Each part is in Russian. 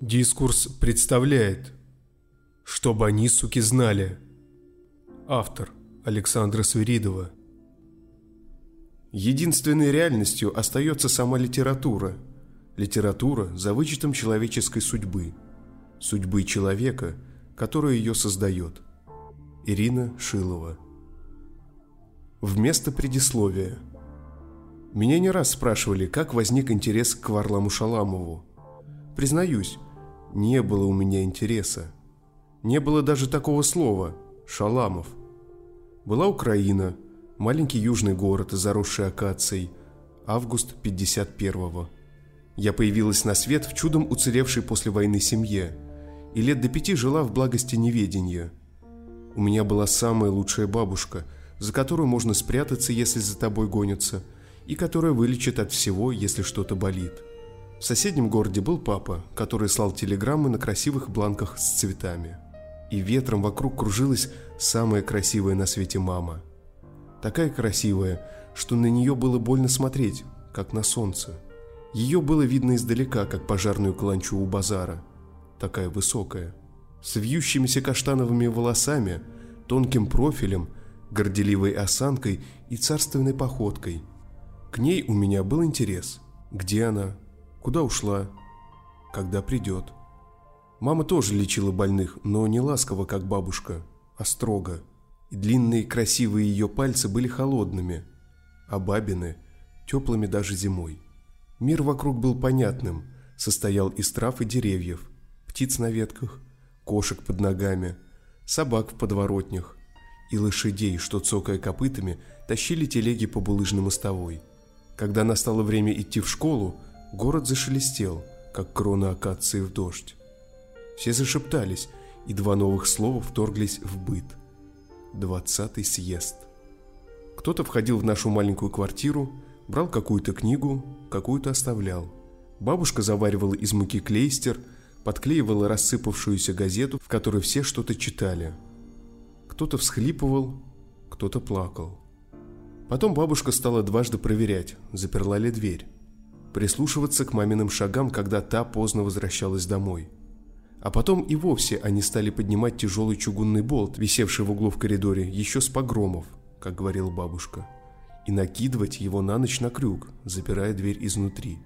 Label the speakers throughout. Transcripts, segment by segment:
Speaker 1: Дискурс представляет «Чтобы они, суки, знали» Автор Александра Свиридова Единственной реальностью остается сама литература. Литература за вычетом человеческой судьбы. Судьбы человека, который ее создает. Ирина Шилова Вместо предисловия Меня не раз спрашивали, как возник интерес к Варламу Шаламову. Признаюсь, не было у меня интереса. Не было даже такого слова «шаламов». Была Украина, маленький южный город, заросший акацией, август 51-го. Я появилась на свет в чудом уцелевшей после войны семье и лет до пяти жила в благости неведения. У меня была самая лучшая бабушка, за которую можно спрятаться, если за тобой гонятся, и которая вылечит от всего, если что-то болит. В соседнем городе был папа, который слал телеграммы на красивых бланках с цветами. И ветром вокруг кружилась самая красивая на свете мама. Такая красивая, что на нее было больно смотреть, как на солнце. Ее было видно издалека, как пожарную каланчу у базара. Такая высокая. С вьющимися каштановыми волосами, тонким профилем, горделивой осанкой и царственной походкой. К ней у меня был интерес. Где она? Куда ушла? Когда придет? Мама тоже лечила больных, но не ласково, как бабушка, а строго. И длинные красивые ее пальцы были холодными, а бабины – теплыми даже зимой. Мир вокруг был понятным, состоял из трав и деревьев, птиц на ветках, кошек под ногами, собак в подворотнях и лошадей, что, цокая копытами, тащили телеги по булыжной мостовой. Когда настало время идти в школу, Город зашелестел, как крона акации в дождь. Все зашептались, и два новых слова вторглись в быт. Двадцатый съезд. Кто-то входил в нашу маленькую квартиру, брал какую-то книгу, какую-то оставлял. Бабушка заваривала из муки клейстер, подклеивала рассыпавшуюся газету, в которой все что-то читали. Кто-то всхлипывал, кто-то плакал. Потом бабушка стала дважды проверять, заперла ли дверь прислушиваться к маминым шагам, когда та поздно возвращалась домой. А потом и вовсе они стали поднимать тяжелый чугунный болт, висевший в углу в коридоре, еще с погромов, как говорила бабушка, и накидывать его на ночь на крюк, запирая дверь изнутри.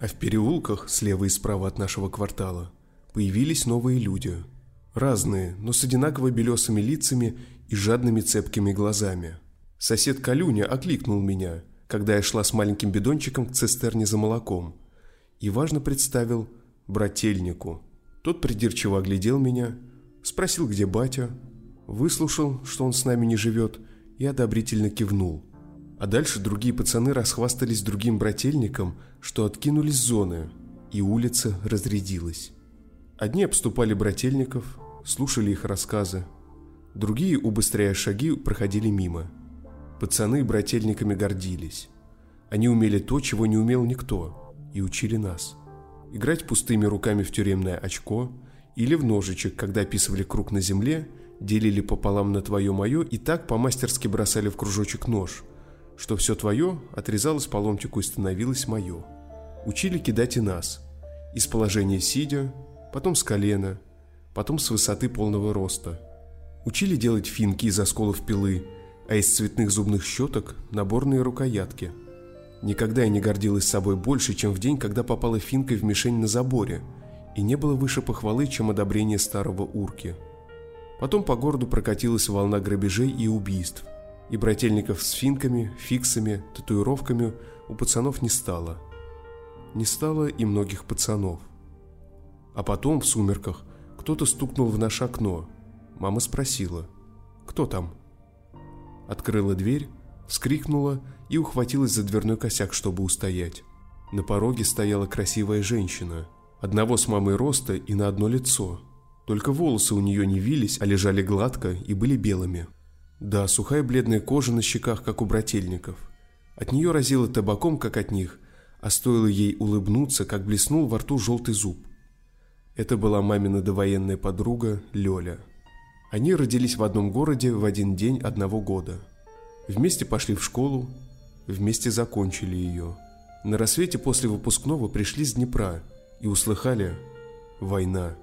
Speaker 1: А в переулках, слева и справа от нашего квартала, появились новые люди. Разные, но с одинаково белесыми лицами и жадными цепкими глазами. Сосед Калюня окликнул меня – когда я шла с маленьким бидончиком к цистерне за молоком, и важно представил брательнику. Тот придирчиво оглядел меня, спросил, где батя, выслушал, что он с нами не живет, и одобрительно кивнул. А дальше другие пацаны расхвастались другим брательником, что откинулись зоны, и улица разрядилась. Одни обступали брательников, слушали их рассказы, другие, убыстряя шаги, проходили мимо – Пацаны брательниками гордились. Они умели то, чего не умел никто, и учили нас. Играть пустыми руками в тюремное очко или в ножичек, когда описывали круг на земле, делили пополам на твое-мое и так по-мастерски бросали в кружочек нож, что все твое отрезалось по ломтику и становилось мое. Учили кидать и нас. Из положения сидя, потом с колена, потом с высоты полного роста. Учили делать финки из осколов пилы – а из цветных зубных щеток наборные рукоятки. Никогда я не гордилась собой больше, чем в день, когда попала финкой в мишень на заборе, и не было выше похвалы, чем одобрение старого урки. Потом по городу прокатилась волна грабежей и убийств, и брательников с финками, фиксами, татуировками у пацанов не стало. Не стало и многих пацанов. А потом, в сумерках, кто-то стукнул в наше окно. Мама спросила, кто там? Открыла дверь, вскрикнула и ухватилась за дверной косяк, чтобы устоять. На пороге стояла красивая женщина, одного с мамой роста и на одно лицо. Только волосы у нее не вились, а лежали гладко и были белыми. Да, сухая бледная кожа на щеках, как у брательников. От нее разило табаком, как от них, а стоило ей улыбнуться, как блеснул во рту желтый зуб. Это была мамина довоенная подруга Лёля. Они родились в одном городе в один день одного года. Вместе пошли в школу, вместе закончили ее. На рассвете после выпускного пришли с Днепра и услыхали Война.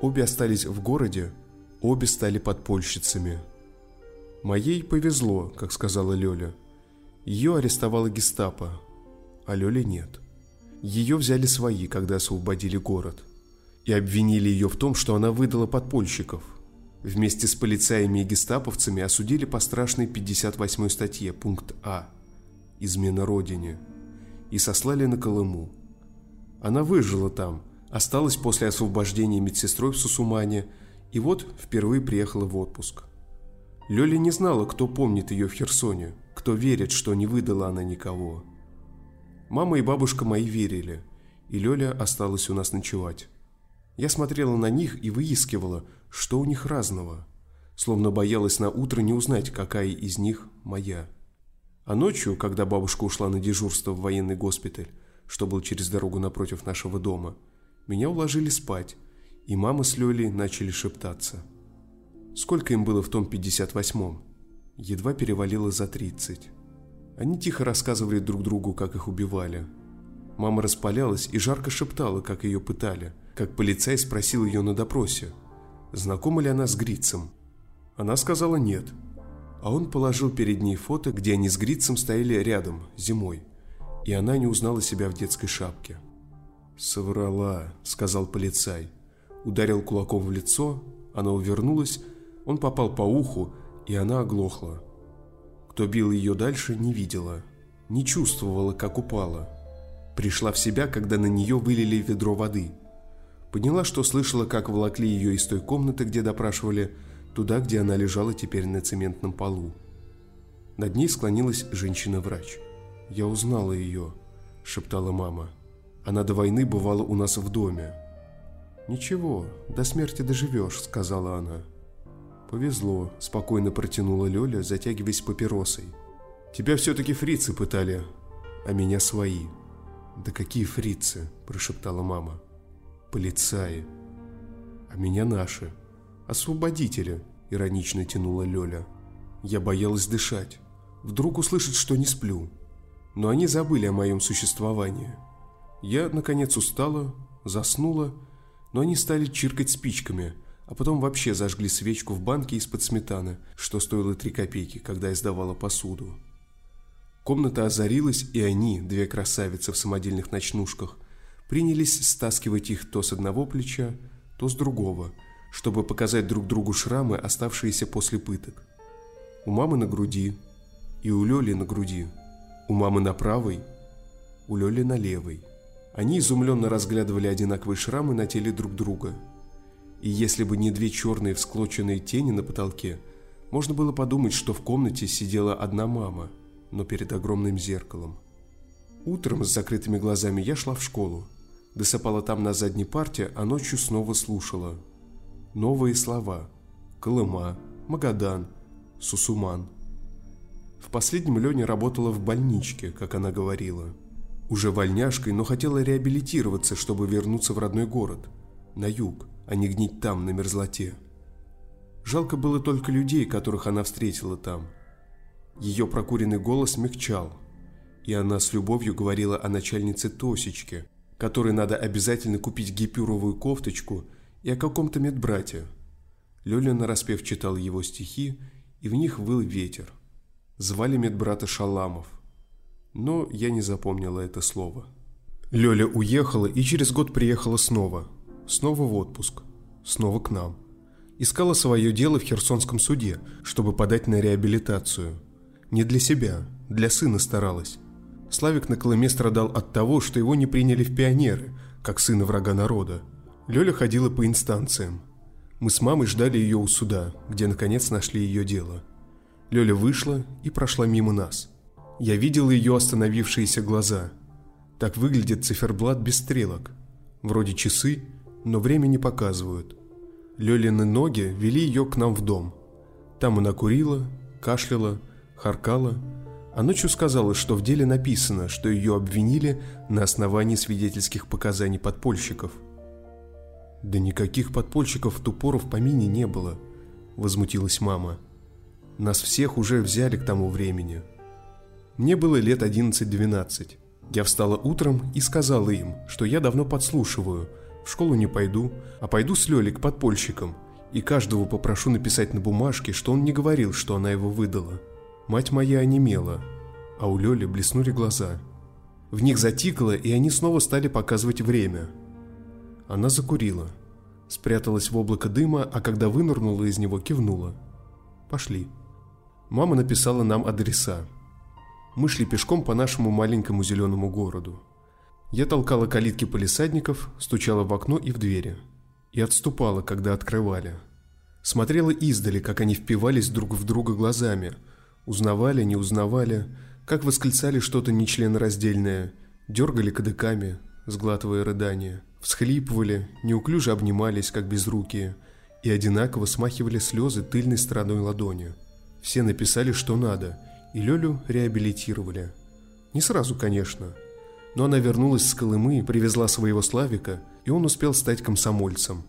Speaker 1: Обе остались в городе, обе стали подпольщицами. Моей повезло, как сказала Лёля. Ее арестовала гестапо, а Лёля нет. Ее взяли свои, когда освободили город. И обвинили ее в том, что она выдала подпольщиков. Вместе с полицаями и гестаповцами осудили по страшной 58 статье, пункт А «Измена Родине» и сослали на Колыму. Она выжила там, осталась после освобождения медсестрой в Сусумане и вот впервые приехала в отпуск. Лёля не знала, кто помнит ее в Херсоне, кто верит, что не выдала она никого. Мама и бабушка мои верили, и Лёля осталась у нас ночевать. Я смотрела на них и выискивала, что у них разного, словно боялась на утро не узнать, какая из них моя. А ночью, когда бабушка ушла на дежурство в военный госпиталь, что был через дорогу напротив нашего дома, меня уложили спать, и мама с Лёлей начали шептаться. Сколько им было в том 58-м? Едва перевалило за 30. Они тихо рассказывали друг другу, как их убивали. Мама распалялась и жарко шептала, как ее пытали, как полицай спросил ее на допросе, знакома ли она с Грицем. Она сказала нет, а он положил перед ней фото, где они с Грицем стояли рядом, зимой, и она не узнала себя в детской шапке. «Соврала», — сказал полицай. Ударил кулаком в лицо, она увернулась, он попал по уху, и она оглохла. Кто бил ее дальше, не видела, не чувствовала, как упала. Пришла в себя, когда на нее вылили ведро воды. Поняла, что слышала, как волокли ее из той комнаты, где допрашивали, туда, где она лежала теперь на цементном полу. Над ней склонилась женщина-врач. «Я узнала ее», — шептала мама. «Она до войны бывала у нас в доме». «Ничего, до смерти доживешь», — сказала она. «Повезло», – спокойно протянула Лёля, затягиваясь папиросой. «Тебя все-таки фрицы пытали, а меня свои». «Да какие фрицы?» – прошептала мама. «Полицаи». «А меня наши. Освободители», – иронично тянула Лёля. Я боялась дышать. Вдруг услышат, что не сплю. Но они забыли о моем существовании. Я, наконец, устала, заснула, но они стали чиркать спичками – а потом вообще зажгли свечку в банке из-под сметаны, что стоило три копейки, когда я сдавала посуду. Комната озарилась, и они, две красавицы в самодельных ночнушках, принялись стаскивать их то с одного плеча, то с другого, чтобы показать друг другу шрамы, оставшиеся после пыток. У мамы на груди и у Лёли на груди, у мамы на правой, у Лёли на левой. Они изумленно разглядывали одинаковые шрамы на теле друг друга – и если бы не две черные всклоченные тени на потолке, можно было подумать, что в комнате сидела одна мама, но перед огромным зеркалом. Утром с закрытыми глазами я шла в школу. Досыпала там на задней парте, а ночью снова слушала. Новые слова. Колыма, Магадан, Сусуман. В последнем Леня работала в больничке, как она говорила. Уже вольняшкой, но хотела реабилитироваться, чтобы вернуться в родной город, на юг а не гнить там, на мерзлоте. Жалко было только людей, которых она встретила там. Ее прокуренный голос мягчал, и она с любовью говорила о начальнице Тосечке, которой надо обязательно купить гипюровую кофточку и о каком-то медбрате. Лёля нараспев читал его стихи, и в них выл ветер. Звали медбрата Шаламов, но я не запомнила это слово. Лёля уехала и через год приехала снова – Снова в отпуск. Снова к нам. Искала свое дело в Херсонском суде, чтобы подать на реабилитацию. Не для себя, для сына старалась. Славик на Колыме страдал от того, что его не приняли в пионеры, как сына врага народа. Лёля ходила по инстанциям. Мы с мамой ждали ее у суда, где наконец нашли ее дело. Лёля вышла и прошла мимо нас. Я видел ее остановившиеся глаза. Так выглядит циферблат без стрелок. Вроде часы, но время не показывают. Лёлины ноги вели ее к нам в дом. Там она курила, кашляла, харкала, а ночью сказала, что в деле написано, что ее обвинили на основании свидетельских показаний подпольщиков. «Да никаких подпольщиков в ту пору в помине не было», – возмутилась мама. «Нас всех уже взяли к тому времени». Мне было лет 11-12. Я встала утром и сказала им, что я давно подслушиваю – В школу не пойду, а пойду с Лёлей к подпольщикам и каждого попрошу написать на бумажке, что он не говорил, что она его выдала. Мать моя онемела, а у Лёли блеснули глаза. В них затикало, и они снова стали показывать время. Она закурила, спряталась в облако дыма, а когда вынырнула из него, кивнула. «Пошли». Мама написала нам адреса. Мы шли пешком по нашему маленькому зеленому городу. Я толкала калитки полисадников, стучала в окно и в двери. И отступала, когда открывали. Смотрела издали, как они впивались друг в друга глазами. Узнавали, не узнавали, как восклицали что-то нечленораздельное, дергали кадыками, сглатывая рыдания, всхлипывали, неуклюже обнимались, как безрукие, и одинаково смахивали слезы тыльной стороной ладони. Все написали, что надо – и Лёлю реабилитировали. Не сразу, конечно, но она вернулась с Колымы, привезла своего Славика, и он успел стать комсомольцем.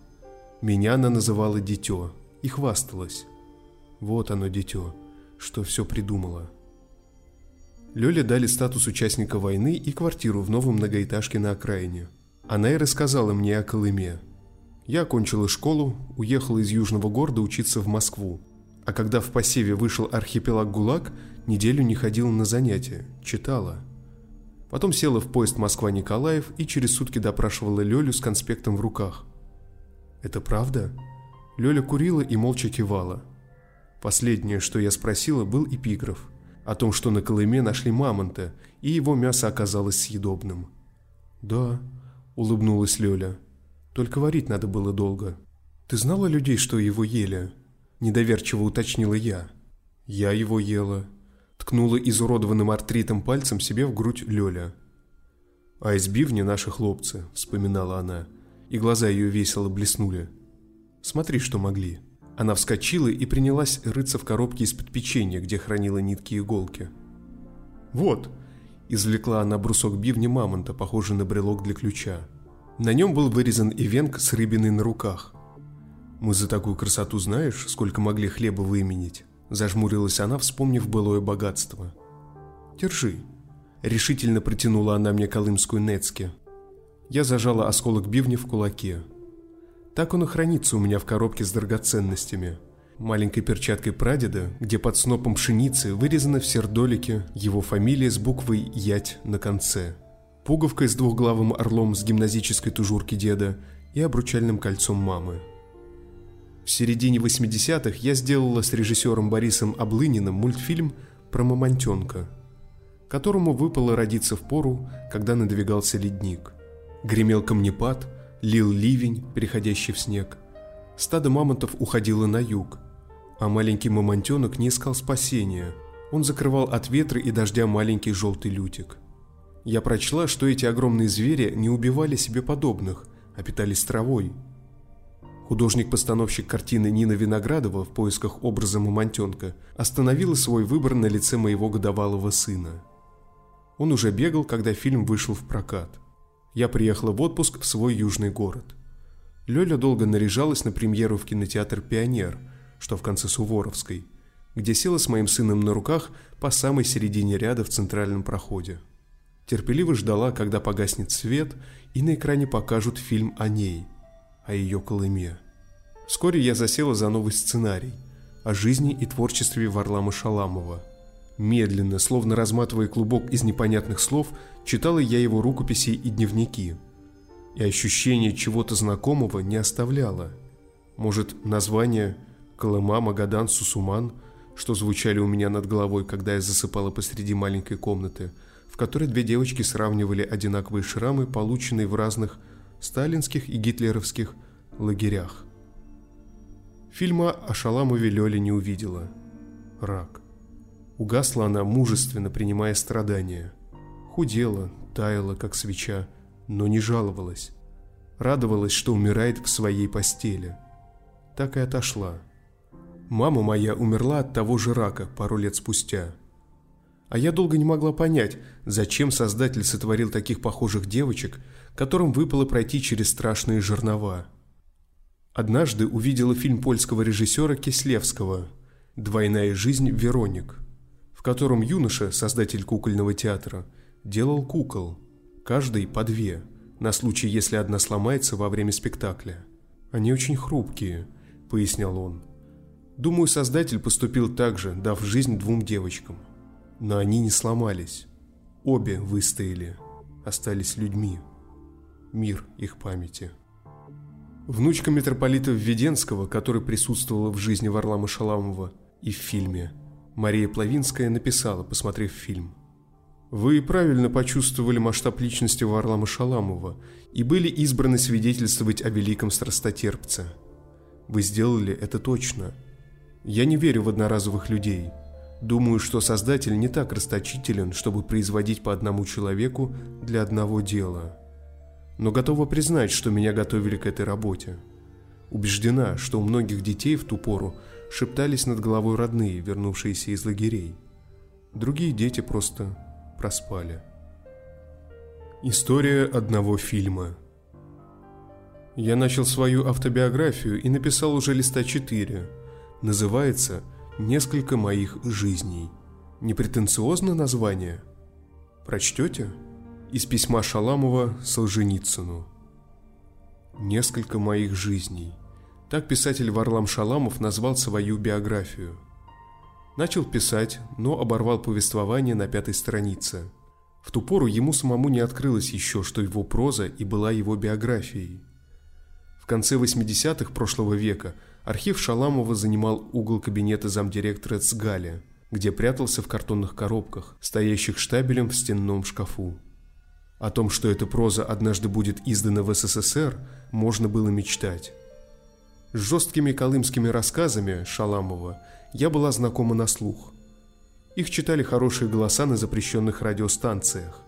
Speaker 1: Меня она называла «дитё» и хвасталась. Вот оно, дитё, что все придумала. Лёле дали статус участника войны и квартиру в новом многоэтажке на окраине. Она и рассказала мне о Колыме. Я окончила школу, уехала из южного города учиться в Москву. А когда в посеве вышел архипелаг ГУЛАГ, Неделю не ходила на занятия, читала. Потом села в поезд Москва-Николаев и через сутки допрашивала Лёлю с конспектом в руках. «Это правда?» Лёля курила и молча кивала. Последнее, что я спросила, был эпиграф о том, что на Колыме нашли мамонта, и его мясо оказалось съедобным. «Да», — улыбнулась Лёля. «Только варить надо было долго. Ты знала людей, что его ели?» Недоверчиво уточнила я. «Я его ела», ткнула изуродованным артритом пальцем себе в грудь Лёля. «А из бивни наши хлопцы», — вспоминала она, и глаза ее весело блеснули. «Смотри, что могли». Она вскочила и принялась рыться в коробке из-под печенья, где хранила нитки и иголки. «Вот», — извлекла она брусок бивни мамонта, похожий на брелок для ключа. На нем был вырезан ивенк с рыбиной на руках. «Мы за такую красоту знаешь, сколько могли хлеба выменить?» Зажмурилась она, вспомнив былое богатство. «Держи». Решительно протянула она мне колымскую Нецке. Я зажала осколок бивня в кулаке. Так он и хранится у меня в коробке с драгоценностями. Маленькой перчаткой прадеда, где под снопом пшеницы вырезана в сердолике его фамилия с буквой «Ять» на конце. Пуговкой с двухглавым орлом с гимназической тужурки деда и обручальным кольцом мамы. В середине 80-х я сделала с режиссером Борисом Облыниным мультфильм про мамонтенка, которому выпало родиться в пору, когда надвигался ледник. Гремел камнепад, лил ливень, переходящий в снег. Стадо мамонтов уходило на юг, а маленький мамонтенок не искал спасения. Он закрывал от ветра и дождя маленький желтый лютик. Я прочла, что эти огромные звери не убивали себе подобных, а питались травой – Художник-постановщик картины Нина Виноградова в поисках образа мамонтенка остановила свой выбор на лице моего годовалого сына. Он уже бегал, когда фильм вышел в прокат. Я приехала в отпуск в свой южный город. Лёля долго наряжалась на премьеру в кинотеатр «Пионер», что в конце Суворовской, где села с моим сыном на руках по самой середине ряда в центральном проходе. Терпеливо ждала, когда погаснет свет и на экране покажут фильм о ней – о ее Колыме. Вскоре я засела за новый сценарий о жизни и творчестве Варлама Шаламова. Медленно, словно разматывая клубок из непонятных слов, читала я его рукописи и дневники. И ощущение чего-то знакомого не оставляло. Может, название «Колыма, Магадан, Сусуман», что звучали у меня над головой, когда я засыпала посреди маленькой комнаты, в которой две девочки сравнивали одинаковые шрамы, полученные в разных сталинских и гитлеровских лагерях. Фильма о Шаламове Лёля не увидела. Рак. Угасла она мужественно, принимая страдания. Худела, таяла, как свеча, но не жаловалась. Радовалась, что умирает в своей постели. Так и отошла. Мама моя умерла от того же рака пару лет спустя – а я долго не могла понять, зачем создатель сотворил таких похожих девочек, которым выпало пройти через страшные жернова. Однажды увидела фильм польского режиссера Кислевского «Двойная жизнь Вероник», котором юноша, создатель кукольного театра, делал кукол, каждый по две, на случай, если одна сломается во время спектакля. Они очень хрупкие, пояснял он. Думаю, создатель поступил так же, дав жизнь двум девочкам. Но они не сломались. Обе выстояли, остались людьми. Мир их памяти. Внучка митрополита Введенского, которая присутствовала в жизни Варлама Шаламова и в фильме, Мария Плавинская написала, посмотрев фильм. «Вы правильно почувствовали масштаб личности Варлама Шаламова и были избраны свидетельствовать о великом страстотерпце. Вы сделали это точно. Я не верю в одноразовых людей. Думаю, что Создатель не так расточителен, чтобы производить по одному человеку для одного дела» но готова признать, что меня готовили к этой работе. Убеждена, что у многих детей в ту пору шептались над головой родные, вернувшиеся из лагерей. Другие дети просто проспали. История одного фильма Я начал свою автобиографию и написал уже листа 4. Называется «Несколько моих жизней». Непретенциозно название? Прочтете? Из письма Шаламова Солженицыну. «Несколько моих жизней». Так писатель Варлам Шаламов назвал свою биографию. Начал писать, но оборвал повествование на пятой странице. В ту пору ему самому не открылось еще, что его проза и была его биографией. В конце 80-х прошлого века архив Шаламова занимал угол кабинета замдиректора Цгаля, где прятался в картонных коробках, стоящих штабелем в стенном шкафу. О том, что эта проза однажды будет издана в СССР, можно было мечтать. С жесткими колымскими рассказами Шаламова я была знакома на слух. Их читали хорошие голоса на запрещенных радиостанциях.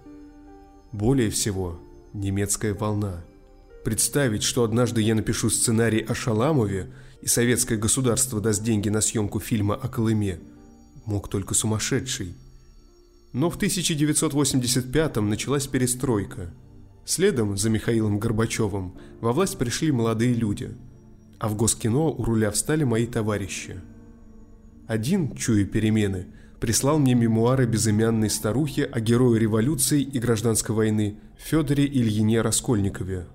Speaker 1: Более всего, немецкая волна. Представить, что однажды я напишу сценарий о Шаламове и советское государство даст деньги на съемку фильма о Колыме, мог только сумасшедший – но в 1985-м началась перестройка. Следом за Михаилом Горбачевым во власть пришли молодые люди, а в Госкино у руля встали мои товарищи. Один, чуя перемены, прислал мне мемуары безымянной старухи о герое революции и гражданской войны Федоре Ильине Раскольникове.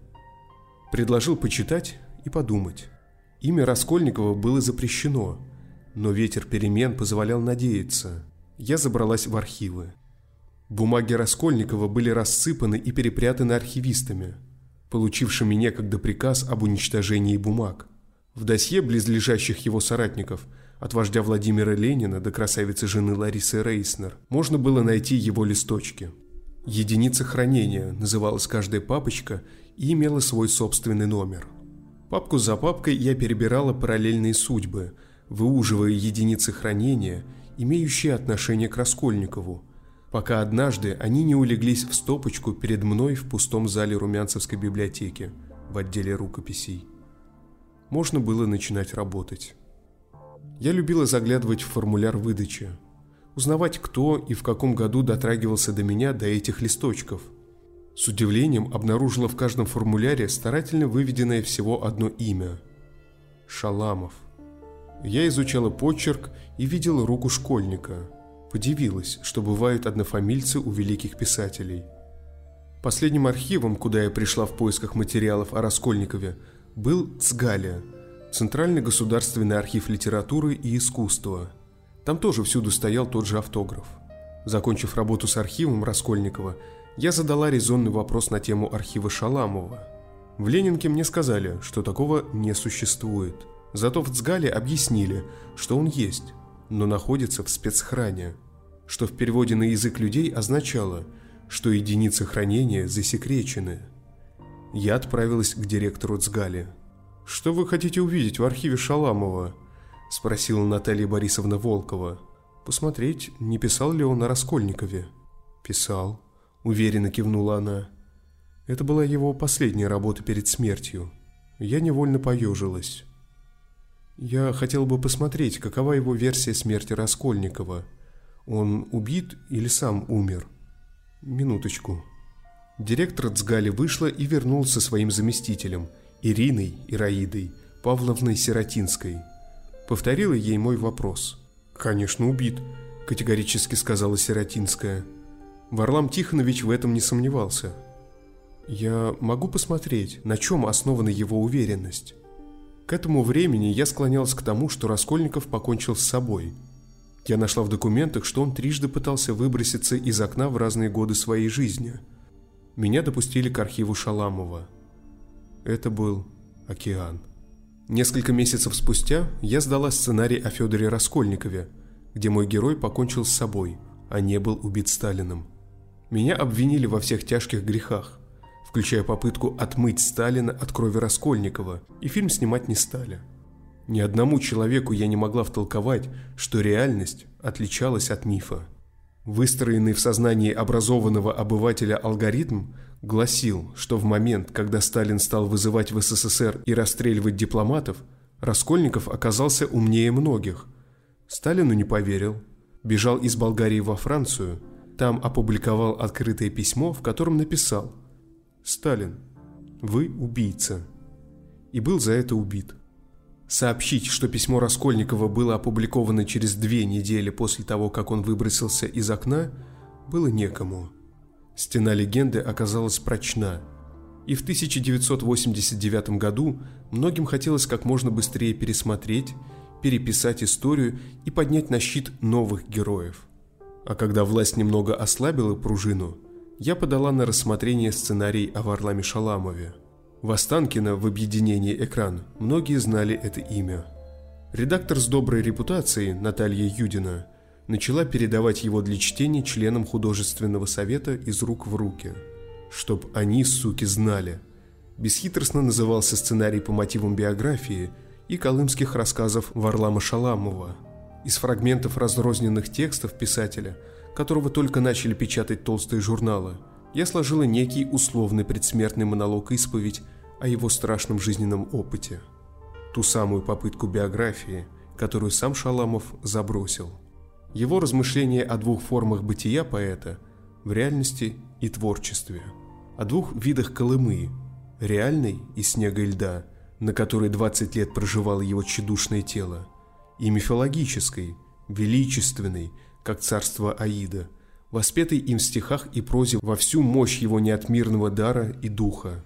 Speaker 1: Предложил почитать и подумать. Имя Раскольникова было запрещено, но ветер перемен позволял надеяться я забралась в архивы. Бумаги Раскольникова были рассыпаны и перепрятаны архивистами, получившими некогда приказ об уничтожении бумаг. В досье близлежащих его соратников, от вождя Владимира Ленина до красавицы жены Ларисы Рейснер, можно было найти его листочки. Единица хранения называлась каждая папочка и имела свой собственный номер. Папку за папкой я перебирала параллельные судьбы, выуживая единицы хранения – имеющие отношение к Раскольникову, пока однажды они не улеглись в стопочку перед мной в пустом зале Румянцевской библиотеки в отделе рукописей. Можно было начинать работать. Я любила заглядывать в формуляр выдачи, узнавать, кто и в каком году дотрагивался до меня до этих листочков. С удивлением обнаружила в каждом формуляре старательно выведенное всего одно имя – Шаламов. Я изучала почерк и видела руку школьника. Подивилась, что бывают однофамильцы у великих писателей. Последним архивом, куда я пришла в поисках материалов о Раскольникове, был ЦГАЛИА – Центральный государственный архив литературы и искусства. Там тоже всюду стоял тот же автограф. Закончив работу с архивом Раскольникова, я задала резонный вопрос на тему архива Шаламова. В Ленинке мне сказали, что такого не существует – Зато в Цгале объяснили, что он есть, но находится в спецхране, что в переводе на язык людей означало, что единицы хранения засекречены. Я отправилась к директору Цгали. «Что вы хотите увидеть в архиве Шаламова?» – спросила Наталья Борисовна Волкова. «Посмотреть, не писал ли он о Раскольникове?» «Писал», – уверенно кивнула она. Это была его последняя работа перед смертью. Я невольно поежилась. Я хотел бы посмотреть, какова его версия смерти Раскольникова. Он убит или сам умер? Минуточку. Директор Цгали вышла и вернулся своим заместителем, Ириной Ираидой Павловной Сиротинской. Повторила ей мой вопрос. «Конечно, убит», – категорически сказала Сиротинская. Варлам Тихонович в этом не сомневался. Я могу посмотреть, на чем основана его уверенность. К этому времени я склонялся к тому, что Раскольников покончил с собой. Я нашла в документах, что он трижды пытался выброситься из окна в разные годы своей жизни. Меня допустили к архиву Шаламова. Это был океан. Несколько месяцев спустя я сдала сценарий о Федоре Раскольникове, где мой герой покончил с собой, а не был убит Сталиным. Меня обвинили во всех тяжких грехах, включая попытку отмыть Сталина от крови Раскольникова, и фильм снимать не стали. Ни одному человеку я не могла втолковать, что реальность отличалась от мифа. Выстроенный в сознании образованного обывателя алгоритм гласил, что в момент, когда Сталин стал вызывать в СССР и расстреливать дипломатов, Раскольников оказался умнее многих. Сталину не поверил, бежал из Болгарии во Францию, там опубликовал открытое письмо, в котором написал «Сталин, вы убийца» и был за это убит. Сообщить, что письмо Раскольникова было опубликовано через две недели после того, как он выбросился из окна, было некому. Стена легенды оказалась прочна, и в 1989 году многим хотелось как можно быстрее пересмотреть, переписать историю и поднять на щит новых героев. А когда власть немного ослабила пружину, я подала на рассмотрение сценарий о Варламе Шаламове – в Останкино в объединении «Экран» многие знали это имя. Редактор с доброй репутацией Наталья Юдина начала передавать его для чтения членам художественного совета из рук в руки. Чтоб они, суки, знали. Бесхитростно назывался сценарий по мотивам биографии и колымских рассказов Варлама Шаламова. Из фрагментов разрозненных текстов писателя, которого только начали печатать толстые журналы – я сложила некий условный предсмертный монолог-исповедь о его страшном жизненном опыте. Ту самую попытку биографии, которую сам Шаламов забросил. Его размышления о двух формах бытия поэта в реальности и творчестве. О двух видах Колымы – реальной из снега и льда, на которой 20 лет проживало его тщедушное тело, и мифологической, величественной, как царство Аида – воспетый им в стихах и прозе во всю мощь его неотмирного дара и духа.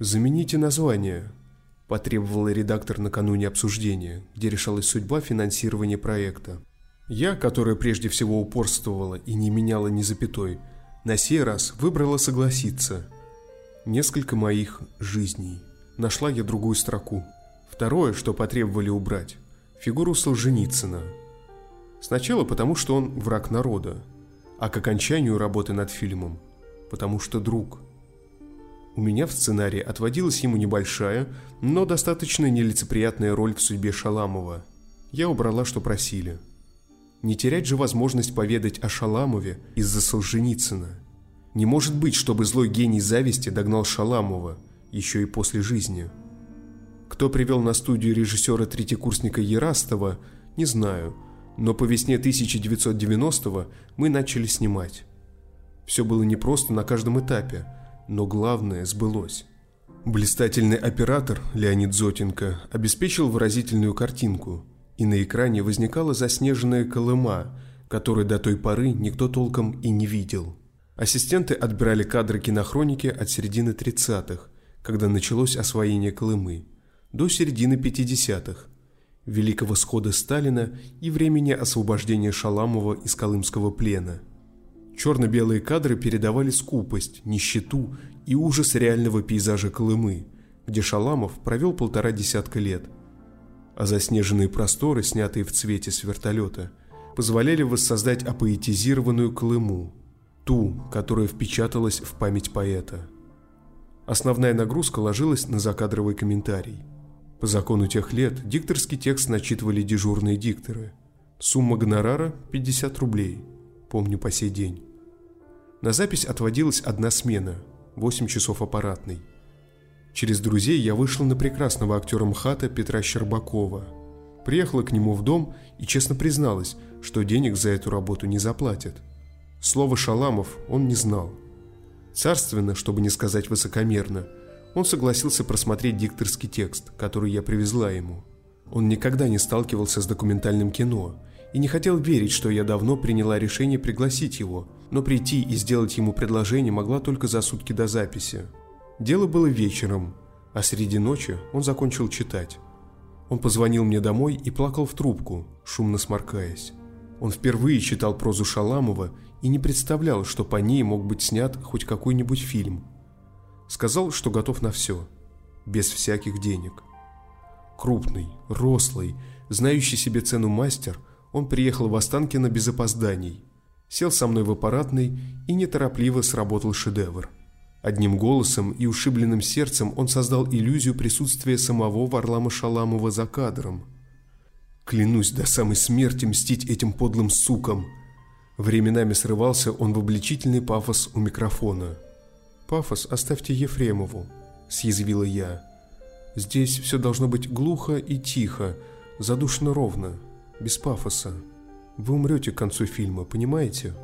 Speaker 1: «Замените название», – потребовал редактор накануне обсуждения, где решалась судьба финансирования проекта. Я, которая прежде всего упорствовала и не меняла ни запятой, на сей раз выбрала согласиться. Несколько моих жизней. Нашла я другую строку. Второе, что потребовали убрать – фигуру Солженицына. Сначала потому, что он враг народа, а к окончанию работы над фильмом, потому что друг. У меня в сценарии отводилась ему небольшая, но достаточно нелицеприятная роль в судьбе Шаламова. Я убрала, что просили. Не терять же возможность поведать о Шаламове из-за Солженицына. Не может быть, чтобы злой гений зависти догнал Шаламова, еще и после жизни. Кто привел на студию режиссера третьекурсника Ерастова, не знаю – но по весне 1990-го мы начали снимать. Все было непросто на каждом этапе, но главное сбылось. Блистательный оператор Леонид Зотенко обеспечил выразительную картинку, и на экране возникала заснеженная Колыма, которую до той поры никто толком и не видел. Ассистенты отбирали кадры кинохроники от середины 30-х, когда началось освоение Колымы, до середины 50-х, великого схода Сталина и времени освобождения Шаламова из колымского плена. Черно-белые кадры передавали скупость, нищету и ужас реального пейзажа Колымы, где Шаламов провел полтора десятка лет. А заснеженные просторы, снятые в цвете с вертолета, позволяли воссоздать апоэтизированную Колыму, ту, которая впечаталась в память поэта. Основная нагрузка ложилась на закадровый комментарий – по закону тех лет дикторский текст начитывали дежурные дикторы. Сумма гонорара – 50 рублей. Помню по сей день. На запись отводилась одна смена – 8 часов аппаратной. Через друзей я вышел на прекрасного актера МХАТа Петра Щербакова. Приехала к нему в дом и честно призналась, что денег за эту работу не заплатят. Слово «Шаламов» он не знал. Царственно, чтобы не сказать высокомерно – он согласился просмотреть дикторский текст, который я привезла ему. Он никогда не сталкивался с документальным кино и не хотел верить, что я давно приняла решение пригласить его, но прийти и сделать ему предложение могла только за сутки до записи. Дело было вечером, а среди ночи он закончил читать. Он позвонил мне домой и плакал в трубку, шумно сморкаясь. Он впервые читал прозу Шаламова и не представлял, что по ней мог быть снят хоть какой-нибудь фильм. Сказал, что готов на все, без всяких денег. Крупный, рослый, знающий себе цену мастер, он приехал в Останкино без опозданий, сел со мной в аппаратный и неторопливо сработал шедевр. Одним голосом и ушибленным сердцем он создал иллюзию присутствия самого Варлама Шаламова за кадром. «Клянусь до самой смерти мстить этим подлым сукам!» Временами срывался он в обличительный пафос у микрофона. «Пафос оставьте Ефремову», – съязвила я. «Здесь все должно быть глухо и тихо, задушно ровно, без пафоса. Вы умрете к концу фильма, понимаете?»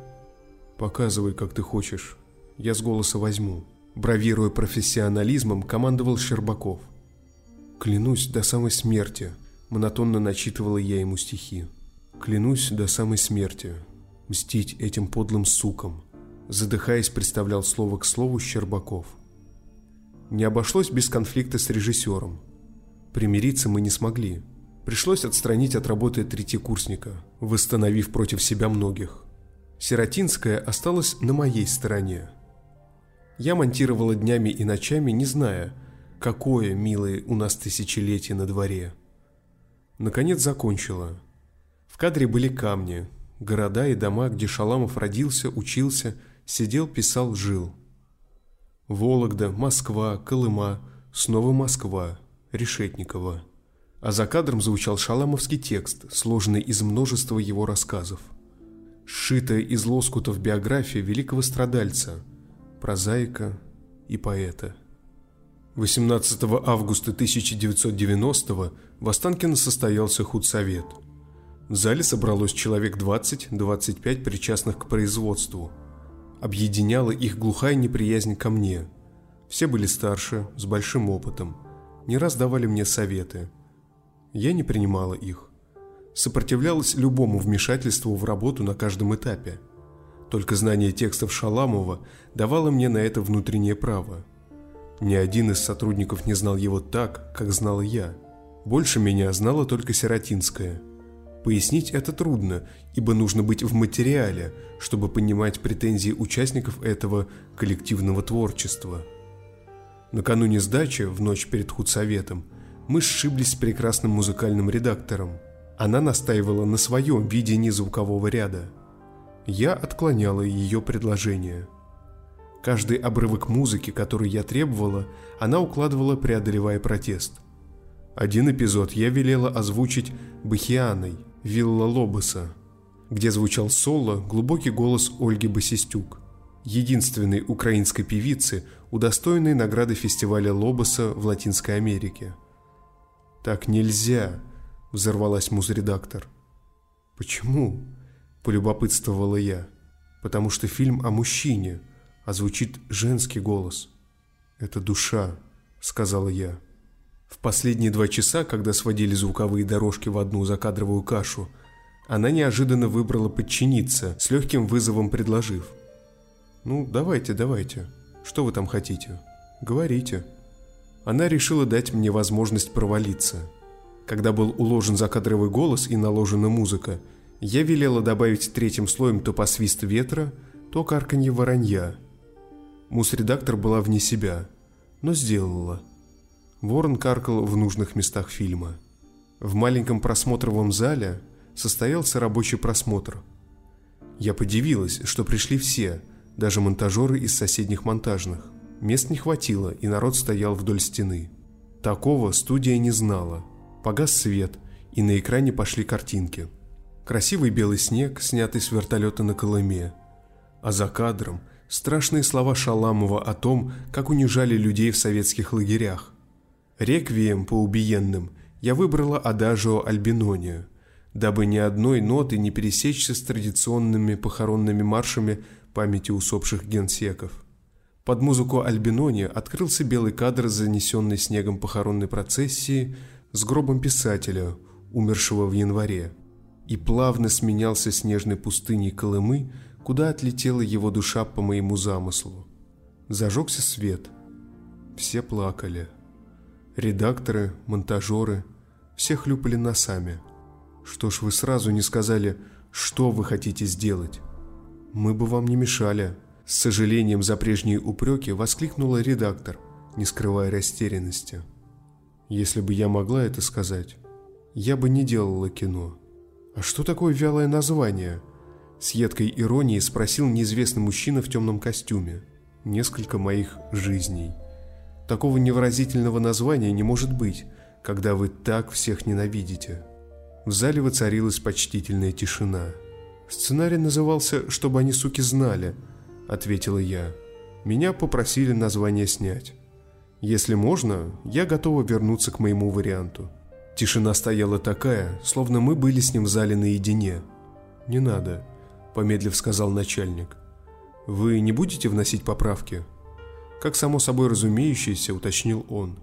Speaker 1: «Показывай, как ты хочешь. Я с голоса возьму». Бравируя профессионализмом, командовал Щербаков. «Клянусь до самой смерти», – монотонно начитывала я ему стихи. «Клянусь до самой смерти, мстить этим подлым сукам. Задыхаясь, представлял слово к слову Щербаков. Не обошлось без конфликта с режиссером. Примириться мы не смогли. Пришлось отстранить от работы третьекурсника, восстановив против себя многих. Сиротинская осталась на моей стороне. Я монтировала днями и ночами, не зная, какое, милое, у нас тысячелетие на дворе. Наконец закончила. В кадре были камни, города и дома, где Шаламов родился, учился, сидел, писал, жил. Вологда, Москва, Колыма, снова Москва, Решетникова. А за кадром звучал шаламовский текст, сложенный из множества его рассказов. Сшитая из лоскутов биография великого страдальца, прозаика и поэта. 18 августа 1990 в Останкино состоялся худсовет – в зале собралось человек 20-25 причастных к производству. Объединяла их глухая неприязнь ко мне. Все были старше, с большим опытом. Не раз давали мне советы. Я не принимала их. Сопротивлялась любому вмешательству в работу на каждом этапе. Только знание текстов Шаламова давало мне на это внутреннее право. Ни один из сотрудников не знал его так, как знала я. Больше меня знала только Сиротинская – Пояснить это трудно, ибо нужно быть в материале, чтобы понимать претензии участников этого коллективного творчества. Накануне сдачи, в ночь перед худсоветом, мы сшиблись с прекрасным музыкальным редактором. Она настаивала на своем видении звукового ряда. Я отклоняла ее предложение. Каждый обрывок музыки, который я требовала, она укладывала, преодолевая протест. Один эпизод я велела озвучить Бахианой – Вилла Лобоса, где звучал соло глубокий голос Ольги Басистюк, единственной украинской певицы, удостоенной награды фестиваля Лобоса в Латинской Америке. «Так нельзя!» – взорвалась музредактор. «Почему?» – полюбопытствовала я. «Потому что фильм о мужчине, а звучит женский голос». «Это душа», – сказала я. В последние два часа, когда сводили звуковые дорожки в одну закадровую кашу, она неожиданно выбрала подчиниться, с легким вызовом предложив. «Ну, давайте, давайте. Что вы там хотите? Говорите». Она решила дать мне возможность провалиться. Когда был уложен закадровый голос и наложена музыка, я велела добавить третьим слоем то посвист ветра, то карканье воронья. Мус-редактор была вне себя, но сделала – Ворон каркал в нужных местах фильма. В маленьком просмотровом зале состоялся рабочий просмотр. Я подивилась, что пришли все, даже монтажеры из соседних монтажных. Мест не хватило, и народ стоял вдоль стены. Такого студия не знала. Погас свет, и на экране пошли картинки. Красивый белый снег, снятый с вертолета на Колыме. А за кадром страшные слова Шаламова о том, как унижали людей в советских лагерях. Реквием по убиенным я выбрала адажио Альбинония, дабы ни одной ноты не пересечься с традиционными похоронными маршами памяти усопших генсеков. Под музыку Альбинония открылся белый кадр занесенный снегом похоронной процессии с гробом писателя, умершего в январе, и плавно сменялся снежной пустыней Колымы, куда отлетела его душа по моему замыслу. Зажегся свет – Все плакали. Редакторы, монтажеры, все хлюпали носами. Что ж вы сразу не сказали, что вы хотите сделать? Мы бы вам не мешали. С сожалением за прежние упреки воскликнула редактор, не скрывая растерянности. Если бы я могла это сказать, я бы не делала кино. А что такое вялое название? С едкой иронией спросил неизвестный мужчина в темном костюме. Несколько моих жизней. Такого невыразительного названия не может быть, когда вы так всех ненавидите. В зале воцарилась почтительная тишина. Сценарий назывался «Чтобы они, суки, знали», — ответила я. Меня попросили название снять. Если можно, я готова вернуться к моему варианту. Тишина стояла такая, словно мы были с ним в зале наедине. «Не надо», — помедлив сказал начальник. «Вы не будете вносить поправки?» Как само собой разумеющееся, уточнил он.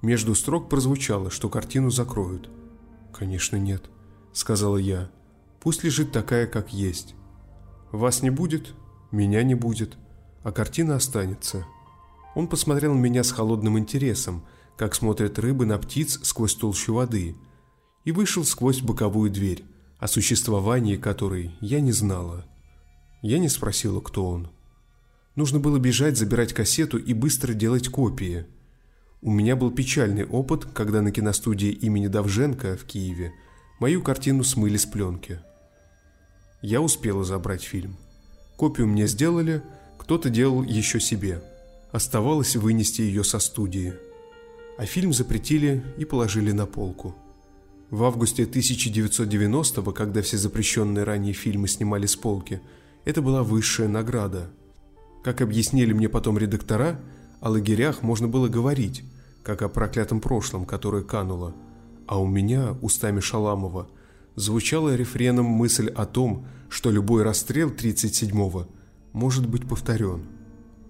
Speaker 1: Между строк прозвучало, что картину закроют. «Конечно нет», — сказала я. «Пусть лежит такая, как есть. Вас не будет, меня не будет, а картина останется». Он посмотрел на меня с холодным интересом, как смотрят рыбы на птиц сквозь толщу воды, и вышел сквозь боковую дверь, о существовании которой я не знала. Я не спросила, кто он. Нужно было бежать, забирать кассету и быстро делать копии. У меня был печальный опыт, когда на киностудии имени Давженко в Киеве мою картину смыли с пленки. Я успела забрать фильм. Копию мне сделали, кто-то делал еще себе. Оставалось вынести ее со студии. А фильм запретили и положили на полку. В августе 1990-го, когда все запрещенные ранее фильмы снимали с полки, это была высшая награда – как объяснили мне потом редактора, о лагерях можно было говорить, как о проклятом прошлом, которое кануло. А у меня, устами Шаламова, звучала рефреном мысль о том, что любой расстрел 37-го может быть повторен.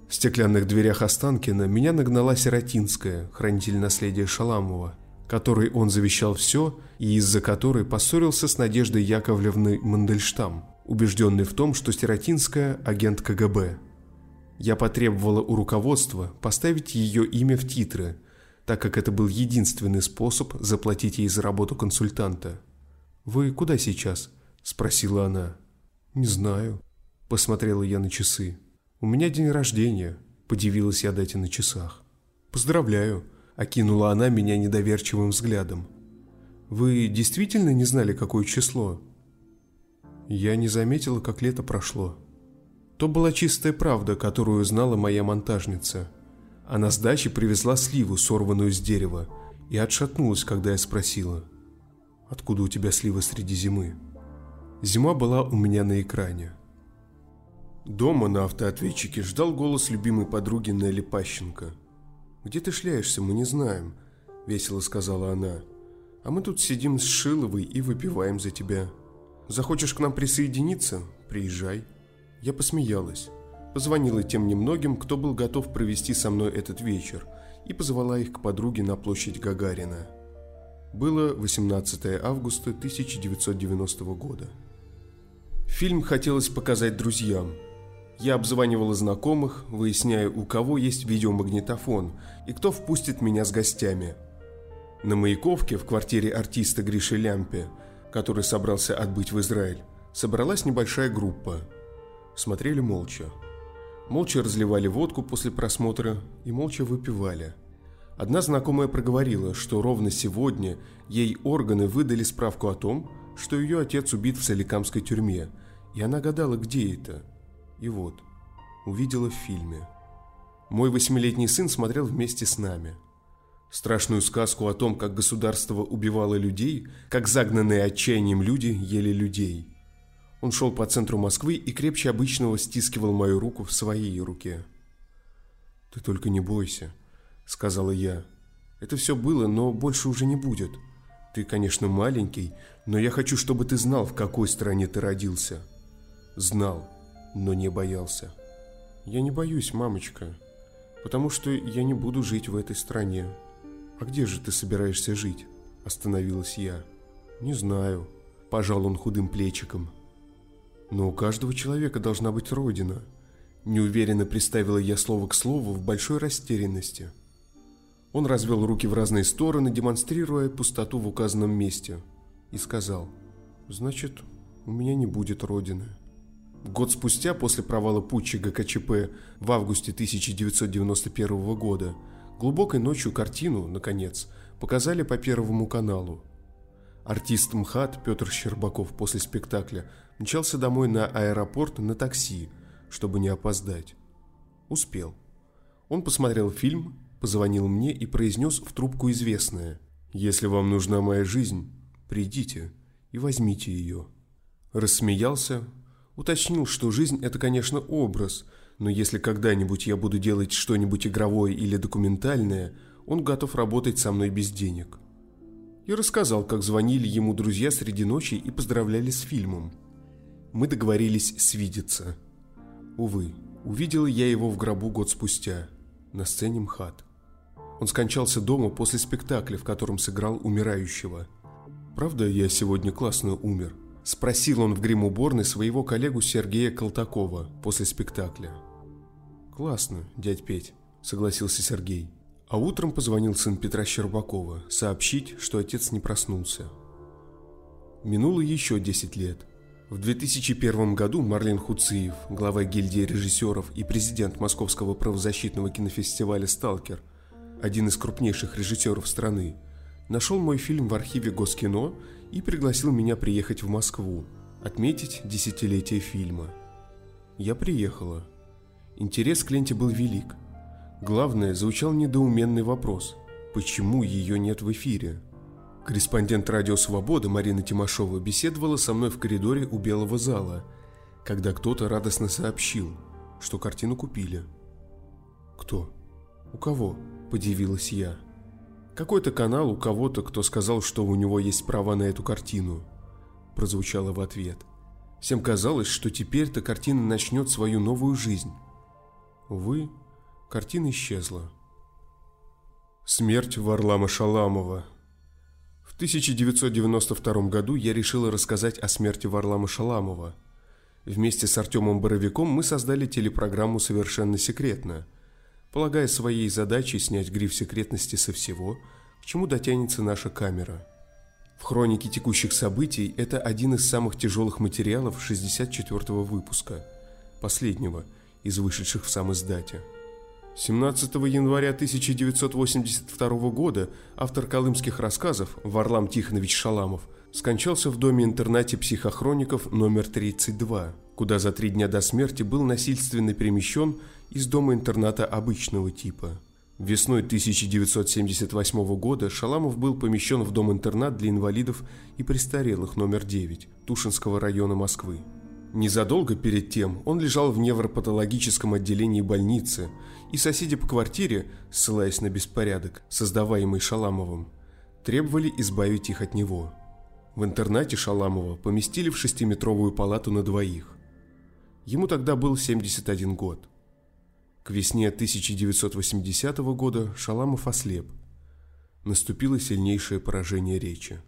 Speaker 1: В стеклянных дверях Останкина меня нагнала Сиротинская, хранитель наследия Шаламова, которой он завещал все и из-за которой поссорился с Надеждой Яковлевной Мандельштам, убежденный в том, что Сиротинская – агент КГБ. Я потребовала у руководства поставить ее имя в титры, так как это был единственный способ заплатить ей за работу консультанта. «Вы куда сейчас?» – спросила она. «Не знаю», – посмотрела я на часы. «У меня день рождения», – подивилась я дате на часах. «Поздравляю», – окинула она меня недоверчивым взглядом. «Вы действительно не знали, какое число?» Я не заметила, как лето прошло. То была чистая правда, которую знала моя монтажница. Она с дачи привезла сливу, сорванную с дерева, и отшатнулась, когда я спросила, «Откуда у тебя слива среди зимы?» Зима была у меня на экране. Дома на автоответчике ждал голос любимой подруги Нелли Пащенко. «Где ты шляешься, мы не знаем», — весело сказала она. «А мы тут сидим с Шиловой и выпиваем за тебя. Захочешь к нам присоединиться? Приезжай». Я посмеялась, позвонила тем немногим, кто был готов провести со мной этот вечер, и позвала их к подруге на площадь Гагарина. Было 18 августа 1990 года. Фильм хотелось показать друзьям. Я обзванивала знакомых, выясняя, у кого есть видеомагнитофон и кто впустит меня с гостями. На Маяковке, в квартире артиста Гриши Лямпе, который собрался отбыть в Израиль, собралась небольшая группа – смотрели молча. Молча разливали водку после просмотра и молча выпивали. Одна знакомая проговорила, что ровно сегодня ей органы выдали справку о том, что ее отец убит в Соликамской тюрьме, и она гадала, где это. И вот, увидела в фильме. Мой восьмилетний сын смотрел вместе с нами. Страшную сказку о том, как государство убивало людей, как загнанные отчаянием люди ели людей – он шел по центру Москвы и крепче обычного стискивал мою руку в своей руке. «Ты только не бойся», — сказала я. «Это все было, но больше уже не будет. Ты, конечно, маленький, но я хочу, чтобы ты знал, в какой стране ты родился. Знал, но не боялся». «Я не боюсь, мамочка, потому что я не буду жить в этой стране». «А где же ты собираешься жить?» – остановилась я. «Не знаю», – пожал он худым плечиком. Но у каждого человека должна быть родина. Неуверенно приставила я слово к слову в большой растерянности. Он развел руки в разные стороны, демонстрируя пустоту в указанном месте, и сказал, «Значит, у меня не будет родины». Год спустя, после провала путча ГКЧП в августе 1991 года, глубокой ночью картину, наконец, показали по Первому каналу. Артист МХАТ Петр Щербаков после спектакля мчался домой на аэропорт на такси, чтобы не опоздать. Успел. Он посмотрел фильм, позвонил мне и произнес в трубку известное «Если вам нужна моя жизнь, придите и возьмите ее». Рассмеялся, уточнил, что жизнь – это, конечно, образ, но если когда-нибудь я буду делать что-нибудь игровое или документальное, он готов работать со мной без денег. И рассказал, как звонили ему друзья среди ночи и поздравляли с фильмом. Мы договорились свидеться. Увы, увидел я его в гробу год спустя, на сцене МХАТ. Он скончался дома после спектакля, в котором сыграл умирающего. «Правда, я сегодня классно умер?» Спросил он в грим-уборной своего коллегу Сергея Колтакова после спектакля. «Классно, дядь Петь», — согласился Сергей. А утром позвонил сын Петра Щербакова сообщить, что отец не проснулся. Минуло еще 10 лет. В 2001 году Марлен Хуциев, глава гильдии режиссеров и президент Московского правозащитного кинофестиваля «Сталкер», один из крупнейших режиссеров страны, нашел мой фильм в архиве Госкино и пригласил меня приехать в Москву, отметить десятилетие фильма. Я приехала. Интерес к ленте был велик. Главное, звучал недоуменный вопрос – почему ее нет в эфире? Корреспондент «Радио Свобода» Марина Тимошова беседовала со мной в коридоре у Белого зала, когда кто-то радостно сообщил, что картину купили. «Кто? У кого?» – подивилась я. «Какой-то канал у кого-то, кто сказал, что у него есть права на эту картину», – прозвучало в ответ. Всем казалось, что теперь-то картина начнет свою новую жизнь. Увы, картина исчезла. Смерть Варлама Шаламова 1992 году я решила рассказать о смерти Варлама Шаламова. Вместе с Артемом Боровиком мы создали телепрограмму «Совершенно секретно», полагая своей задачей снять гриф секретности со всего, к чему дотянется наша камера. В хронике текущих событий это один из самых тяжелых материалов 64-го выпуска, последнего из вышедших в сам издате. 17 января 1982 года автор колымских рассказов Варлам Тихонович Шаламов скончался в доме-интернате психохроников номер 32, куда за три дня до смерти был насильственно перемещен из дома-интерната обычного типа. Весной 1978 года Шаламов был помещен в дом-интернат для инвалидов и престарелых номер 9 Тушинского района Москвы. Незадолго перед тем он лежал в невропатологическом отделении больницы, и соседи по квартире, ссылаясь на беспорядок, создаваемый Шаламовым, требовали избавить их от него. В интернате Шаламова поместили в шестиметровую палату на двоих. Ему тогда был 71 год. К весне 1980 года Шаламов ослеп. Наступило сильнейшее поражение речи.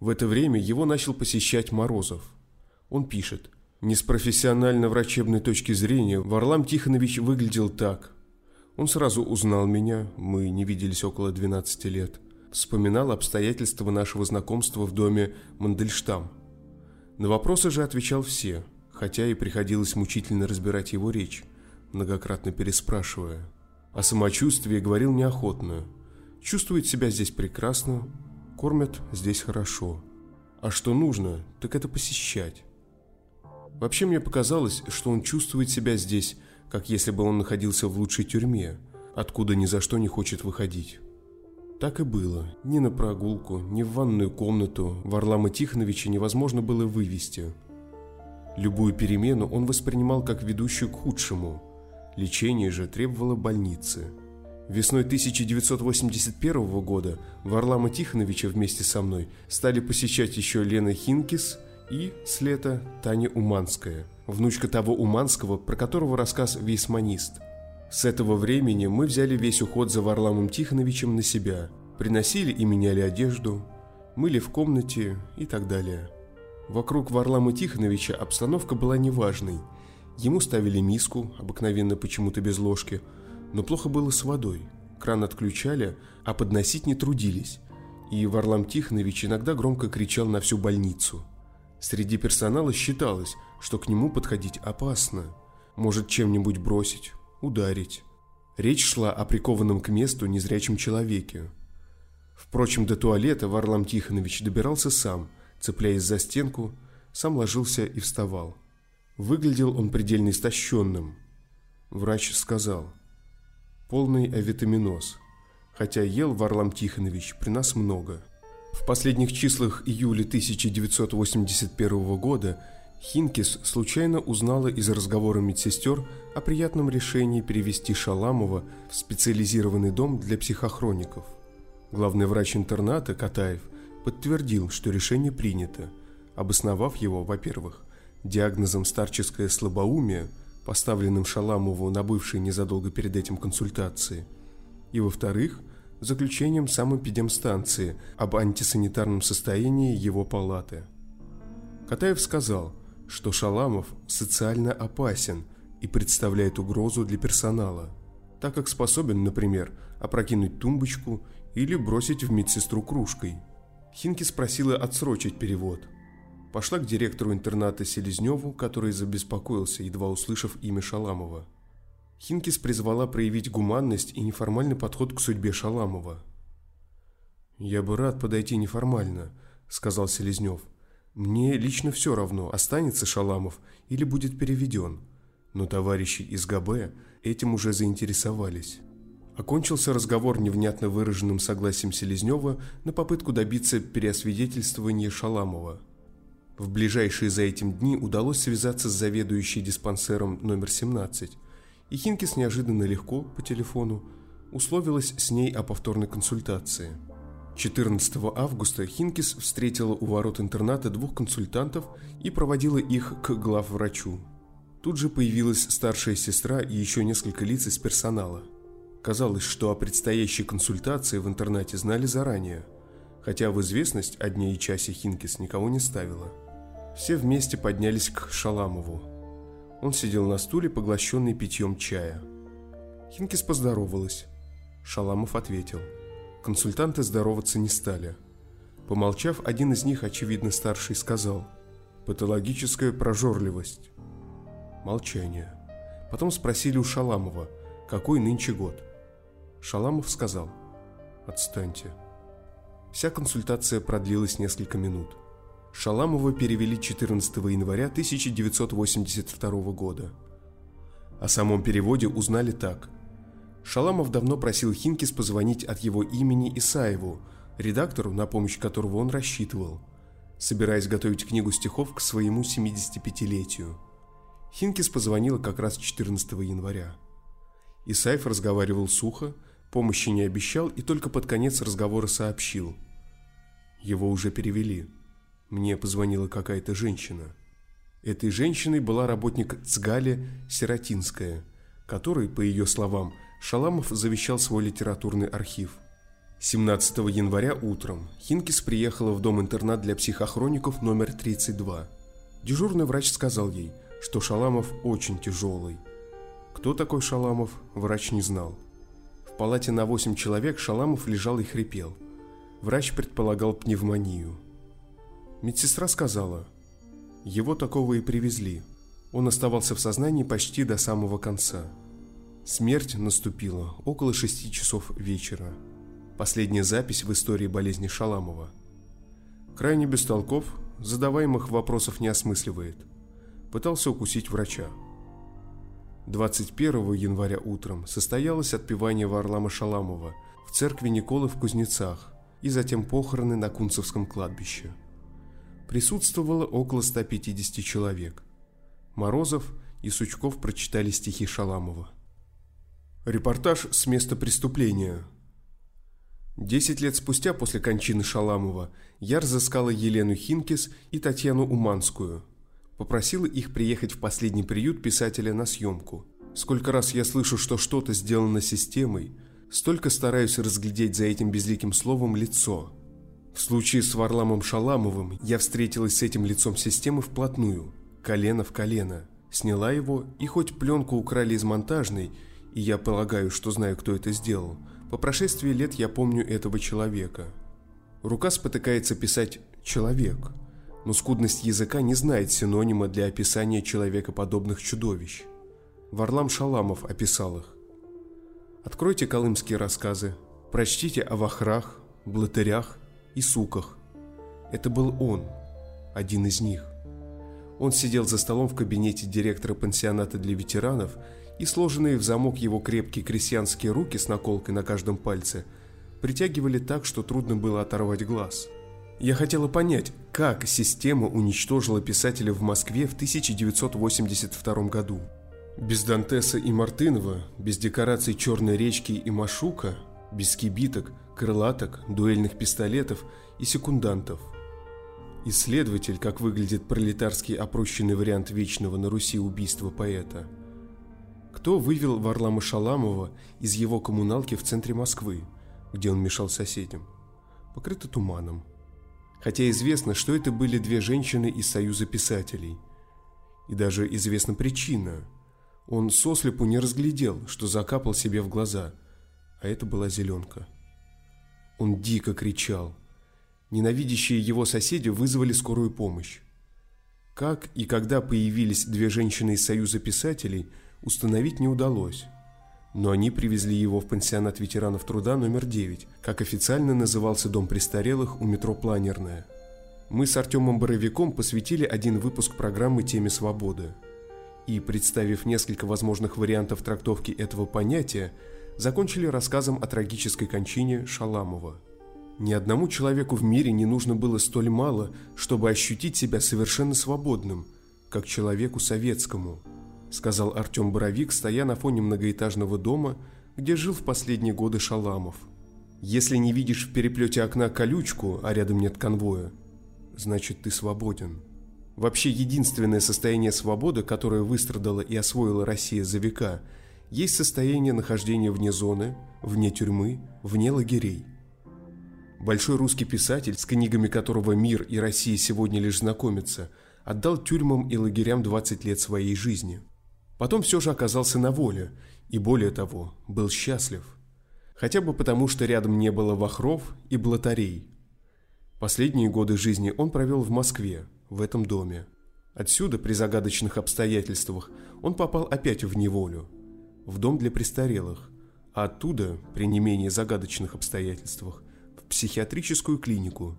Speaker 1: В это время его начал посещать Морозов. Он пишет, «Не с профессионально-врачебной точки зрения Варлам Тихонович выглядел так. Он сразу узнал меня, мы не виделись около 12 лет. Вспоминал обстоятельства нашего знакомства в доме Мандельштам. На вопросы же отвечал все, хотя и приходилось мучительно разбирать его речь многократно переспрашивая. О самочувствии говорил неохотно. Чувствует себя здесь прекрасно, кормят здесь хорошо. А что нужно, так это посещать. Вообще мне показалось, что он чувствует себя здесь, как если бы он находился в лучшей тюрьме, откуда ни за что не хочет выходить. Так и было. Ни на прогулку, ни в ванную комнату Варлама Тихоновича невозможно было вывести. Любую перемену он воспринимал как ведущую к худшему – Лечение же требовало больницы. Весной 1981 года Варлама Тихоновича вместе со мной стали посещать еще Лена Хинкис и, с лета, Таня Уманская, внучка того Уманского, про которого рассказ «Вейсманист». С этого времени мы взяли весь уход за Варламом Тихоновичем на себя, приносили и меняли одежду, мыли в комнате и так далее. Вокруг Варлама Тихоновича обстановка была неважной – Ему ставили миску, обыкновенно почему-то без ложки, но плохо было с водой. Кран отключали, а подносить не трудились. И Варлам Тихонович иногда громко кричал на всю больницу. Среди персонала считалось, что к нему подходить опасно. Может чем-нибудь бросить, ударить. Речь шла о прикованном к месту незрячем человеке. Впрочем, до туалета Варлам Тихонович добирался сам, цепляясь за стенку, сам ложился и вставал. Выглядел он предельно истощенным. Врач сказал, полный авитаминоз, хотя ел Варлам Тихонович при нас много. В последних числах июля 1981 года Хинкис случайно узнала из разговора медсестер о приятном решении перевести Шаламова в специализированный дом для психохроников. Главный врач интерната Катаев подтвердил, что решение принято, обосновав его, во-первых, диагнозом старческое слабоумие, поставленным Шаламову на бывшей незадолго перед этим консультации, и, во-вторых, заключением самопедемстанции об антисанитарном состоянии его палаты. Катаев сказал, что Шаламов социально опасен и представляет угрозу для персонала, так как способен, например, опрокинуть тумбочку или бросить в медсестру кружкой. Хинки спросила отсрочить перевод – пошла к директору интерната Селезневу, который забеспокоился, едва услышав имя Шаламова. Хинкис призвала проявить гуманность и неформальный подход к судьбе Шаламова. «Я бы рад подойти неформально», — сказал Селезнев. «Мне лично все равно, останется Шаламов или будет переведен. Но товарищи из ГБ этим уже заинтересовались». Окончился разговор невнятно выраженным согласием Селезнева на попытку добиться переосвидетельствования Шаламова. В ближайшие за этим дни удалось связаться с заведующей диспансером номер 17, и Хинкис неожиданно легко, по телефону, условилась с ней о повторной консультации. 14 августа Хинкис встретила у ворот интерната двух консультантов и проводила их к главврачу. Тут же появилась старшая сестра и еще несколько лиц из персонала. Казалось, что о предстоящей консультации в интернате знали заранее, хотя в известность о дне и часе Хинкис никого не ставила. Все вместе поднялись к Шаламову. Он сидел на стуле, поглощенный питьем чая. Хинкис поздоровалась. Шаламов ответил. Консультанты здороваться не стали. Помолчав, один из них, очевидно старший, сказал «Патологическая прожорливость». Молчание. Потом спросили у Шаламова, какой нынче год. Шаламов сказал «Отстаньте». Вся консультация продлилась несколько минут. Шаламова перевели 14 января 1982 года. О самом переводе узнали так. Шаламов давно просил Хинкис позвонить от его имени Исаеву, редактору, на помощь которого он рассчитывал, собираясь готовить книгу стихов к своему 75-летию. Хинкис позвонила как раз 14 января. Исаев разговаривал сухо, помощи не обещал и только под конец разговора сообщил. Его уже перевели. Мне позвонила какая-то женщина. Этой женщиной была работник ЦГАЛи Сиротинская, которой, по ее словам, Шаламов завещал свой литературный архив. 17 января утром Хинкис приехала в дом-интернат для психохроников номер 32. Дежурный врач сказал ей, что Шаламов очень тяжелый. Кто такой Шаламов, врач не знал. В палате на 8 человек Шаламов лежал и хрипел. Врач предполагал пневмонию. Медсестра сказала, его такого и привезли. Он оставался в сознании почти до самого конца. Смерть наступила около шести часов вечера. Последняя запись в истории болезни Шаламова. Крайне бестолков, задаваемых вопросов не осмысливает. Пытался укусить врача. 21 января утром состоялось отпевание Варлама Шаламова в церкви Николы в Кузнецах и затем похороны на Кунцевском кладбище присутствовало около 150 человек. Морозов и Сучков прочитали стихи Шаламова. Репортаж с места преступления. Десять лет спустя после кончины Шаламова я разыскала Елену Хинкис и Татьяну Уманскую. Попросила их приехать в последний приют писателя на съемку. Сколько раз я слышу, что что-то сделано системой, столько стараюсь разглядеть за этим безликим словом лицо – в случае с Варламом Шаламовым я встретилась с этим лицом системы вплотную, колено в колено. Сняла его, и хоть пленку украли из монтажной, и я полагаю, что знаю, кто это сделал, По прошествии лет я помню этого человека. Рука спотыкается писать «человек», но скудность языка не знает синонима для описания человекоподобных чудовищ. Варлам Шаламов описал их. Откройте колымские рассказы, прочтите о вахрах, блатырях и суках. Это был он, один из них. Он сидел за столом в кабинете директора пансионата для ветеранов, и сложенные в замок его крепкие крестьянские руки с наколкой на каждом пальце притягивали так, что трудно было оторвать глаз. Я хотела понять, как система уничтожила писателя в Москве в 1982 году. Без Дантеса и Мартынова, без декораций Черной речки и Машука, без кибиток, крылаток, дуэльных пистолетов и секундантов – Исследователь, как выглядит пролетарский опрощенный вариант вечного на Руси убийства поэта. Кто вывел Варлама Шаламова из его коммуналки в центре Москвы, где он мешал соседям? Покрыто туманом. Хотя известно, что это были две женщины из Союза писателей. И даже известна причина. Он сослепу не разглядел, что закапал себе в глаза, а это была зеленка. Он дико кричал – Ненавидящие его соседи вызвали скорую помощь. Как и когда появились две женщины из Союза писателей, установить не удалось. Но они привезли его в пансионат ветеранов труда номер 9, как официально назывался дом престарелых у метро «Планерная». Мы с Артемом Боровиком посвятили один выпуск программы теме свободы. И, представив несколько возможных вариантов трактовки этого понятия, закончили рассказом о трагической кончине Шаламова – ни одному человеку в мире не нужно было столь мало, чтобы ощутить себя совершенно свободным, как человеку советскому, сказал Артем Боровик, стоя на фоне многоэтажного дома, где жил в последние годы Шаламов. Если не видишь в переплете окна колючку, а рядом нет конвоя, значит ты свободен. Вообще единственное состояние свободы, которое выстрадала и освоила Россия за века, есть состояние нахождения вне зоны, вне тюрьмы, вне лагерей – Большой русский писатель, с книгами которого мир и Россия сегодня лишь знакомятся, отдал тюрьмам и лагерям 20 лет своей жизни. Потом все же оказался на воле, и более того, был счастлив. Хотя бы потому, что рядом не было вахров и блатарей. Последние годы жизни он провел в Москве, в этом доме. Отсюда, при загадочных обстоятельствах, он попал опять в неволю, в дом для престарелых, а оттуда, при не менее загадочных обстоятельствах, психиатрическую клинику.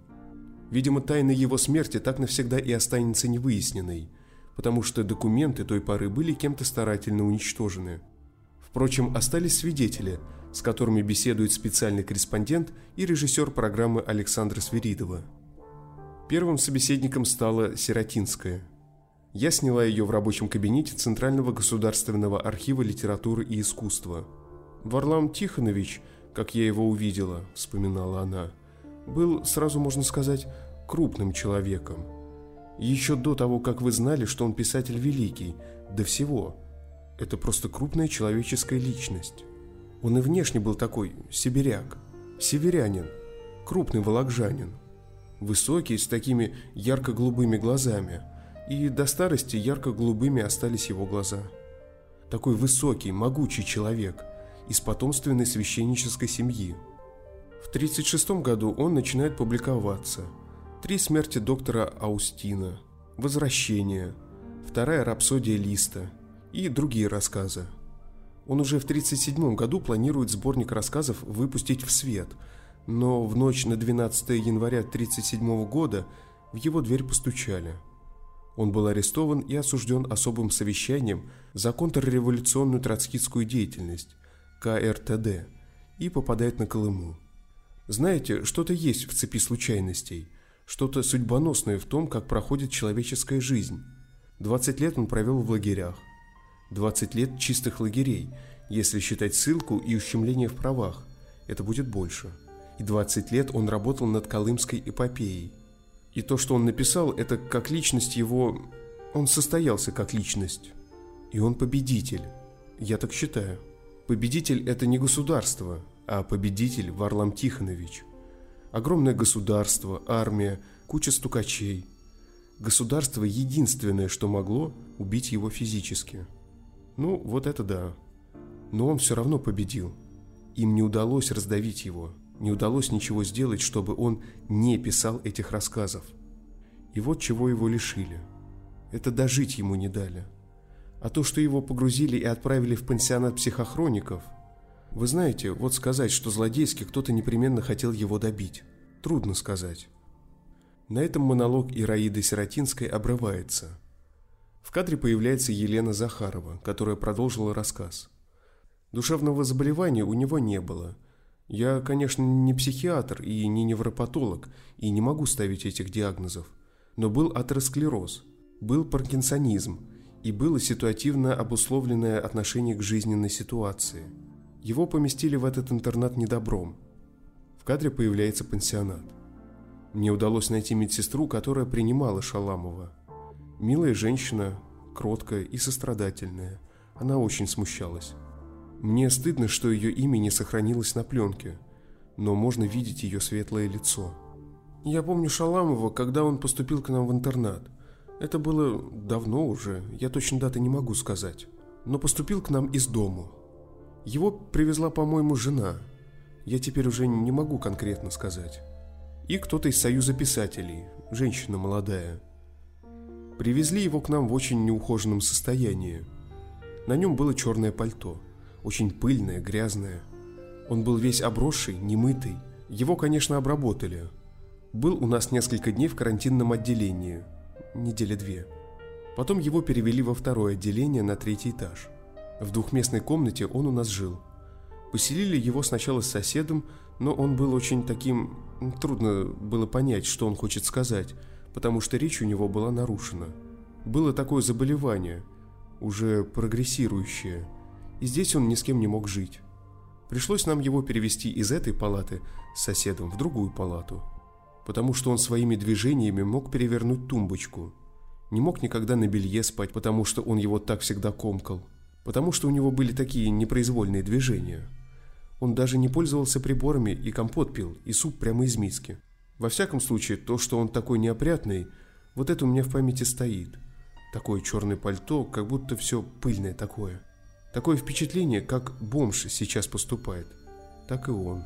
Speaker 1: Видимо, тайна его смерти так навсегда и останется невыясненной, потому что документы той поры были кем-то старательно уничтожены. Впрочем, остались свидетели, с которыми беседует специальный корреспондент и режиссер программы Александра Свиридова. Первым собеседником стала Сиротинская. Я сняла ее в рабочем кабинете Центрального государственного архива литературы и искусства. Варлам Тихонович – как я его увидела», — вспоминала она, — «был, сразу можно сказать, крупным человеком. Еще до того, как вы знали, что он писатель великий, до всего. Это просто крупная человеческая личность. Он и внешне был такой сибиряк, северянин, крупный волокжанин, высокий, с такими ярко-голубыми глазами, и до старости ярко-голубыми остались его глаза. Такой высокий, могучий человек — из потомственной священнической семьи. В 1936 году он начинает публиковаться. «Три смерти доктора Аустина», «Возвращение», «Вторая рапсодия Листа» и другие рассказы. Он уже в 1937 году планирует сборник рассказов выпустить в свет, но в ночь на 12 января 1937 года в его дверь постучали. Он был арестован и осужден особым совещанием за контрреволюционную троцкистскую деятельность, КРТД и попадает на Колыму. Знаете, что-то есть в цепи случайностей, что-то судьбоносное в том, как проходит человеческая жизнь. 20 лет он провел в лагерях. 20 лет чистых лагерей, если считать ссылку и ущемление в правах. Это будет больше. И 20 лет он работал над Колымской эпопеей. И то, что он написал, это как личность его... Он состоялся как личность. И он победитель. Я так считаю. Победитель – это не государство, а победитель Варлам Тихонович. Огромное государство, армия, куча стукачей. Государство – единственное, что могло убить его физически. Ну, вот это да. Но он все равно победил. Им не удалось раздавить его, не удалось ничего сделать, чтобы он не писал этих рассказов. И вот чего его лишили. Это дожить ему не дали. А то, что его погрузили и отправили в пансионат психохроников, вы знаете, вот сказать, что злодейски кто-то непременно хотел его добить, трудно сказать. На этом монолог Ираиды Сиротинской обрывается. В кадре появляется Елена Захарова, которая продолжила рассказ. Душевного заболевания у него не было. Я, конечно, не психиатр и не невропатолог, и не могу ставить этих диагнозов. Но был атеросклероз, был паркинсонизм, и было ситуативно обусловленное отношение к жизненной ситуации. Его поместили в этот интернат недобром. В кадре появляется пансионат. Мне удалось найти медсестру, которая принимала Шаламова. Милая женщина, кроткая и сострадательная. Она очень смущалась. Мне стыдно, что ее имя не сохранилось на пленке, но можно видеть ее светлое лицо. Я помню Шаламова, когда он поступил к нам в интернат. Это было давно уже, я точно даты не могу сказать. Но поступил к нам из дому. Его привезла, по-моему, жена. Я теперь уже не могу конкретно сказать. И кто-то из Союза писателей, женщина молодая. Привезли его к нам в очень неухоженном состоянии. На нем было черное пальто – очень пыльное, грязное. Он был весь обросший, немытый. Его, конечно, обработали. Был у нас несколько дней в карантинном отделении. Недели две. Потом его перевели во второе отделение на третий этаж. В двухместной комнате он у нас жил. Поселили его сначала с соседом, но он был очень таким... Трудно было понять, что он хочет сказать, потому что речь у него была нарушена. Было такое заболевание, уже прогрессирующее – и здесь он ни с кем не мог жить. Пришлось нам его перевести из этой палаты с соседом в другую палату, потому что он своими движениями мог перевернуть тумбочку. Не мог никогда на белье спать, потому что он его так всегда комкал, потому что у него были такие непроизвольные движения. Он даже не пользовался приборами и компот пил, и суп прямо из миски. Во всяком случае, то, что он такой неопрятный, вот это у меня в памяти стоит. Такое черное пальто, как будто все пыльное такое. Такое впечатление, как бомж сейчас поступает. Так и он.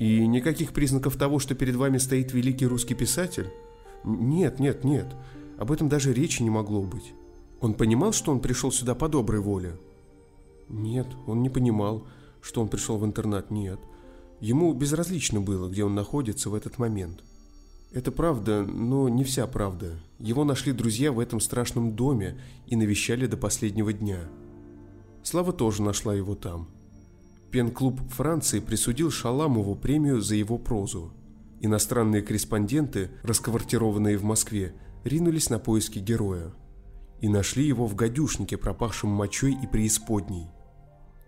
Speaker 1: И никаких признаков того, что перед вами стоит великий русский писатель? Нет, нет, нет. Об этом даже речи не могло быть. Он понимал, что он пришел сюда по доброй воле? Нет, он не понимал, что он пришел в интернат, нет. Ему безразлично было, где он находится в этот момент. Это правда, но не вся правда. Его нашли друзья в этом страшном доме и навещали до последнего дня. Слава тоже нашла его там. Пен-клуб Франции присудил Шаламову премию за его прозу. Иностранные корреспонденты, расквартированные в Москве, ринулись на поиски героя. И нашли его в гадюшнике, пропахшем мочой и преисподней.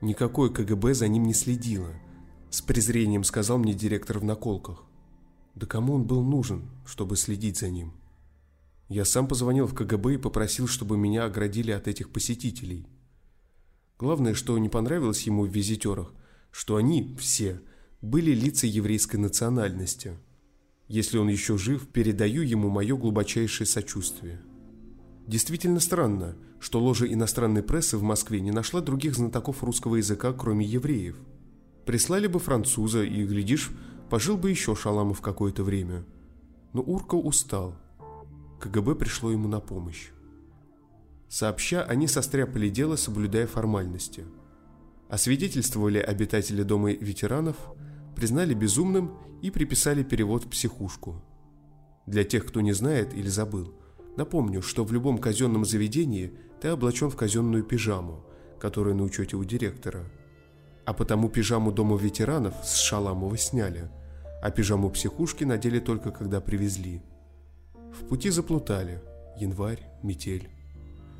Speaker 1: Никакое КГБ за ним не следило. С презрением сказал мне директор в наколках. Да кому он был нужен, чтобы следить за ним? Я сам позвонил в КГБ и попросил, чтобы меня оградили от этих посетителей – Главное, что не понравилось ему в визитерах, что они, все, были лица еврейской национальности. Если он еще жив, передаю ему мое глубочайшее сочувствие. Действительно странно, что ложа иностранной прессы в Москве не нашла других знатоков русского языка, кроме евреев. Прислали бы француза и, глядишь, пожил бы еще Шаламов какое-то время. Но Урка устал. КГБ пришло ему на помощь. Сообща, они состряпали дело, соблюдая формальности. Освидетельствовали обитатели дома ветеранов, признали безумным и приписали перевод в психушку. Для тех, кто не знает или забыл, напомню, что в любом казенном заведении ты облачен в казенную пижаму, которая на учете у директора. А потому пижаму дома ветеранов с Шаламова сняли, а пижаму психушки надели только когда привезли. В пути заплутали. Январь, метель.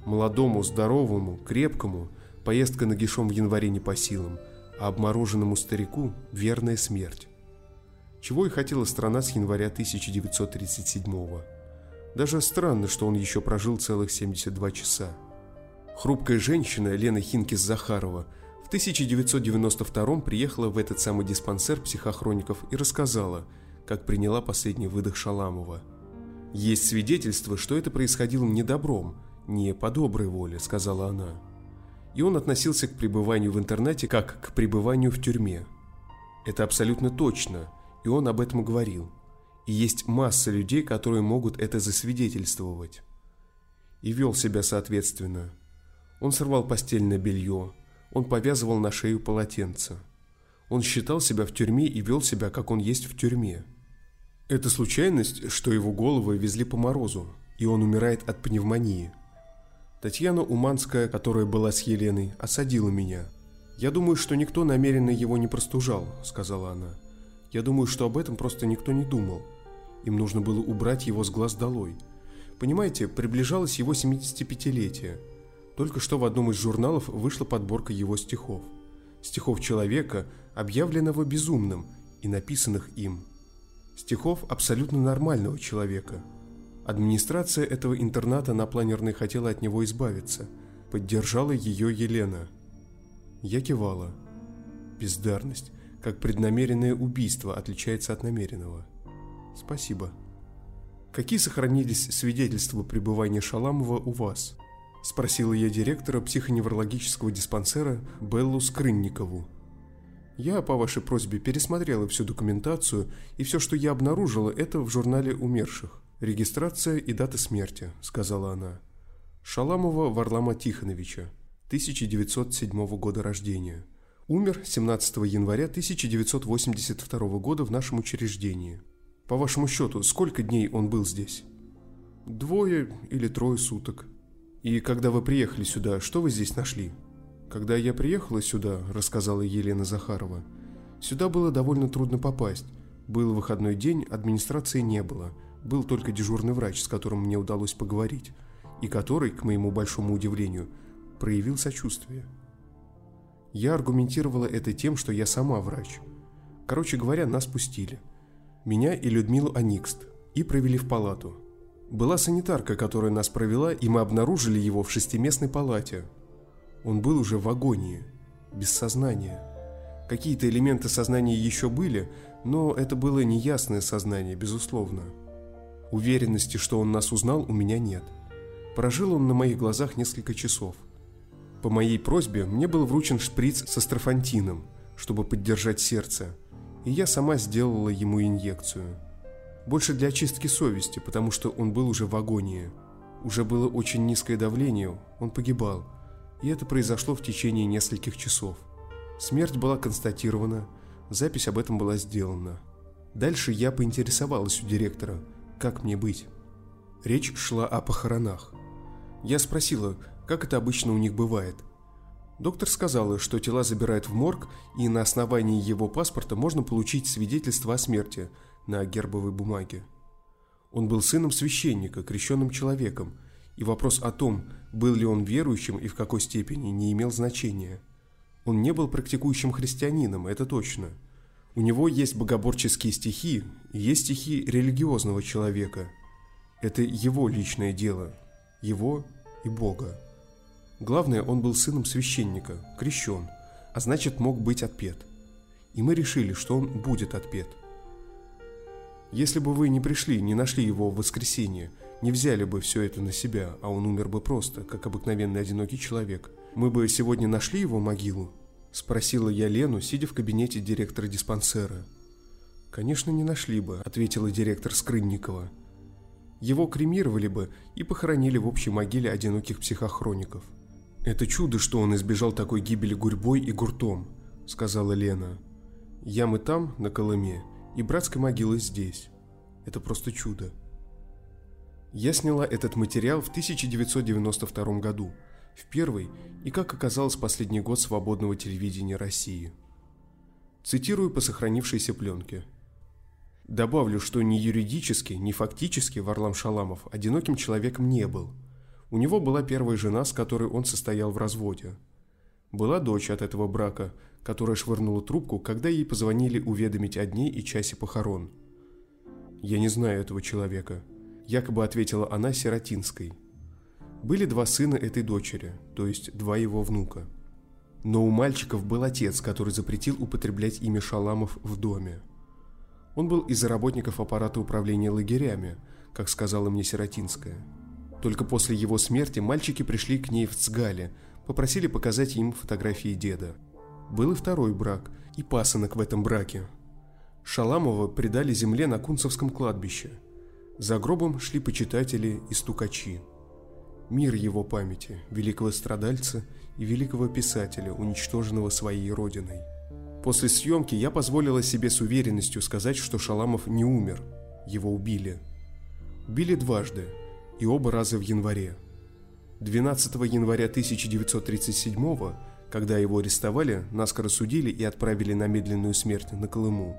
Speaker 1: Молодому, здоровому, крепкому поездка нагишом в январе не по силам, а обмороженному старику – верная смерть. Чего и хотела страна с января 1937 -го. Даже странно, что он еще прожил целых 72 часа. Хрупкая женщина Лена Хинкис-Захарова в 1992 приехала в этот самый диспансер психохроников и рассказала, как приняла последний выдох Шаламова. Есть свидетельство, что это происходило не добром – «Не по доброй воле», — сказала она. И он относился к пребыванию в интернете как к пребыванию в тюрьме. Это абсолютно точно, и он об этом говорил. И есть масса людей, которые могут это засвидетельствовать. И вел себя соответственно. Он сорвал постельное белье, он повязывал на шею полотенце. Он считал себя в тюрьме и вел себя, как он есть в тюрьме. Это случайность, что его голову везли по морозу, и он умирает от пневмонии. Татьяна Уманская, которая была с Еленой, осадила меня. «Я думаю, что никто намеренно его не простужал», — сказала она. «Я думаю, что об этом просто никто не думал. Им нужно было убрать его с глаз долой. Понимаете, приближалось его 75-летие. Только что в одном из журналов вышла подборка его стихов. Стихов человека, объявленного безумным и написанных им. Стихов абсолютно нормального человека. Администрация этого интерната на планерной хотела от него избавиться. Поддержала ее Елена. Я кивала. Бездарность, как преднамеренное убийство, отличается от намеренного. Спасибо. Какие сохранились свидетельства пребывания Шаламова у вас? Спросила я директора психоневрологического диспансера Беллу Скрынникову. Я по вашей просьбе пересмотрела всю документацию, и все, что я обнаружила, это в журнале умерших. Регистрация и дата смерти, сказала она. Шаламова Варлама Тихоновича, 1907 года рождения. Умер 17 января 1982 года в нашем учреждении. По вашему счету, сколько дней он был здесь? Двое или трое суток. И когда вы приехали сюда, что вы здесь нашли? Когда я приехала сюда, рассказала Елена Захарова, сюда было довольно трудно попасть. Был выходной день, администрации не было. Был только дежурный врач, с которым мне удалось поговорить, и который, к моему большому удивлению, проявил сочувствие. Я аргументировала это тем, что я сама врач. Короче говоря, нас пустили. Меня и Людмилу Аникст. И провели в палату. Была санитарка, которая нас провела, и мы обнаружили его в шестиместной палате. Он был уже в агонии, без сознания. Какие-то элементы сознания еще были, но это было неясное сознание, безусловно. Уверенности, что он нас узнал, у меня нет. Прожил он на моих глазах несколько часов. По моей просьбе мне был вручен шприц со строфантином, чтобы поддержать сердце, и я сама сделала ему инъекцию – больше для очистки совести, потому что он был уже в агонии. Уже было очень низкое давление, он погибал. И это произошло в течение нескольких часов. Смерть была констатирована, запись об этом была сделана. Дальше я поинтересовалась у директора, как мне быть. Речь шла о похоронах. Я спросила, как это обычно у них бывает. Доктор сказала, что тела забирают в морг, и на основании его паспорта можно получить свидетельство о смерти – на гербовой бумаге. Он был сыном священника, крещенным человеком, и вопрос о том, был ли он верующим и в какой степени, не имел значения. Он не был практикующим христианином, это точно. У него есть богоборческие стихи, есть стихи религиозного человека. Это его личное дело, его и Бога. Главное, он был сыном священника, крещен, а значит мог быть отпет. И мы решили, что он будет отпет. Если бы вы не пришли, не нашли его в воскресенье, не взяли бы все это на себя, а он умер бы просто, как обыкновенный одинокий человек, мы бы сегодня нашли его могилу?» Спросила я Лену, сидя в кабинете директора диспансера. «Конечно, не нашли бы», — ответила директор Скрынникова. «Его кремировали бы и похоронили в общей могиле одиноких психохроников». «Это чудо, что он избежал такой гибели гурьбой и гуртом», — сказала Лена. «Ямы там, на Колыме, и братской могилы здесь. Это просто чудо. Я сняла этот материал в 1992 году, в первый и, как оказалось, последний год свободного телевидения России. Цитирую по сохранившейся пленке. Добавлю, что ни юридически, ни фактически Варлам Шаламов одиноким человеком не был. У него была первая жена, с которой он состоял в разводе. Была дочь от этого брака – которая швырнула трубку, когда ей позвонили уведомить о дне и часе похорон. «Я не знаю этого человека», – якобы ответила она Сиротинской. Были два сына этой дочери, то есть два его внука. Но у мальчиков был отец, который запретил употреблять имя Шаламов в доме. Он был из работников аппарата управления лагерями, как сказала мне Сиротинская. Только после его смерти мальчики пришли к ней в Цгале, попросили показать им фотографии деда – Был и второй брак, и пасынок в этом браке. Шаламова предали земле на Кунцевском кладбище. За гробом шли почитатели и стукачи. Мир его памяти, великого страдальца и великого писателя, уничтоженного своей родиной. После съемки я позволила себе с уверенностью сказать, что Шаламов не умер, его убили. Убили дважды, и оба раза в январе. 12 января 1937 когда его арестовали, наскоро судили и отправили на медленную смерть на Колыму.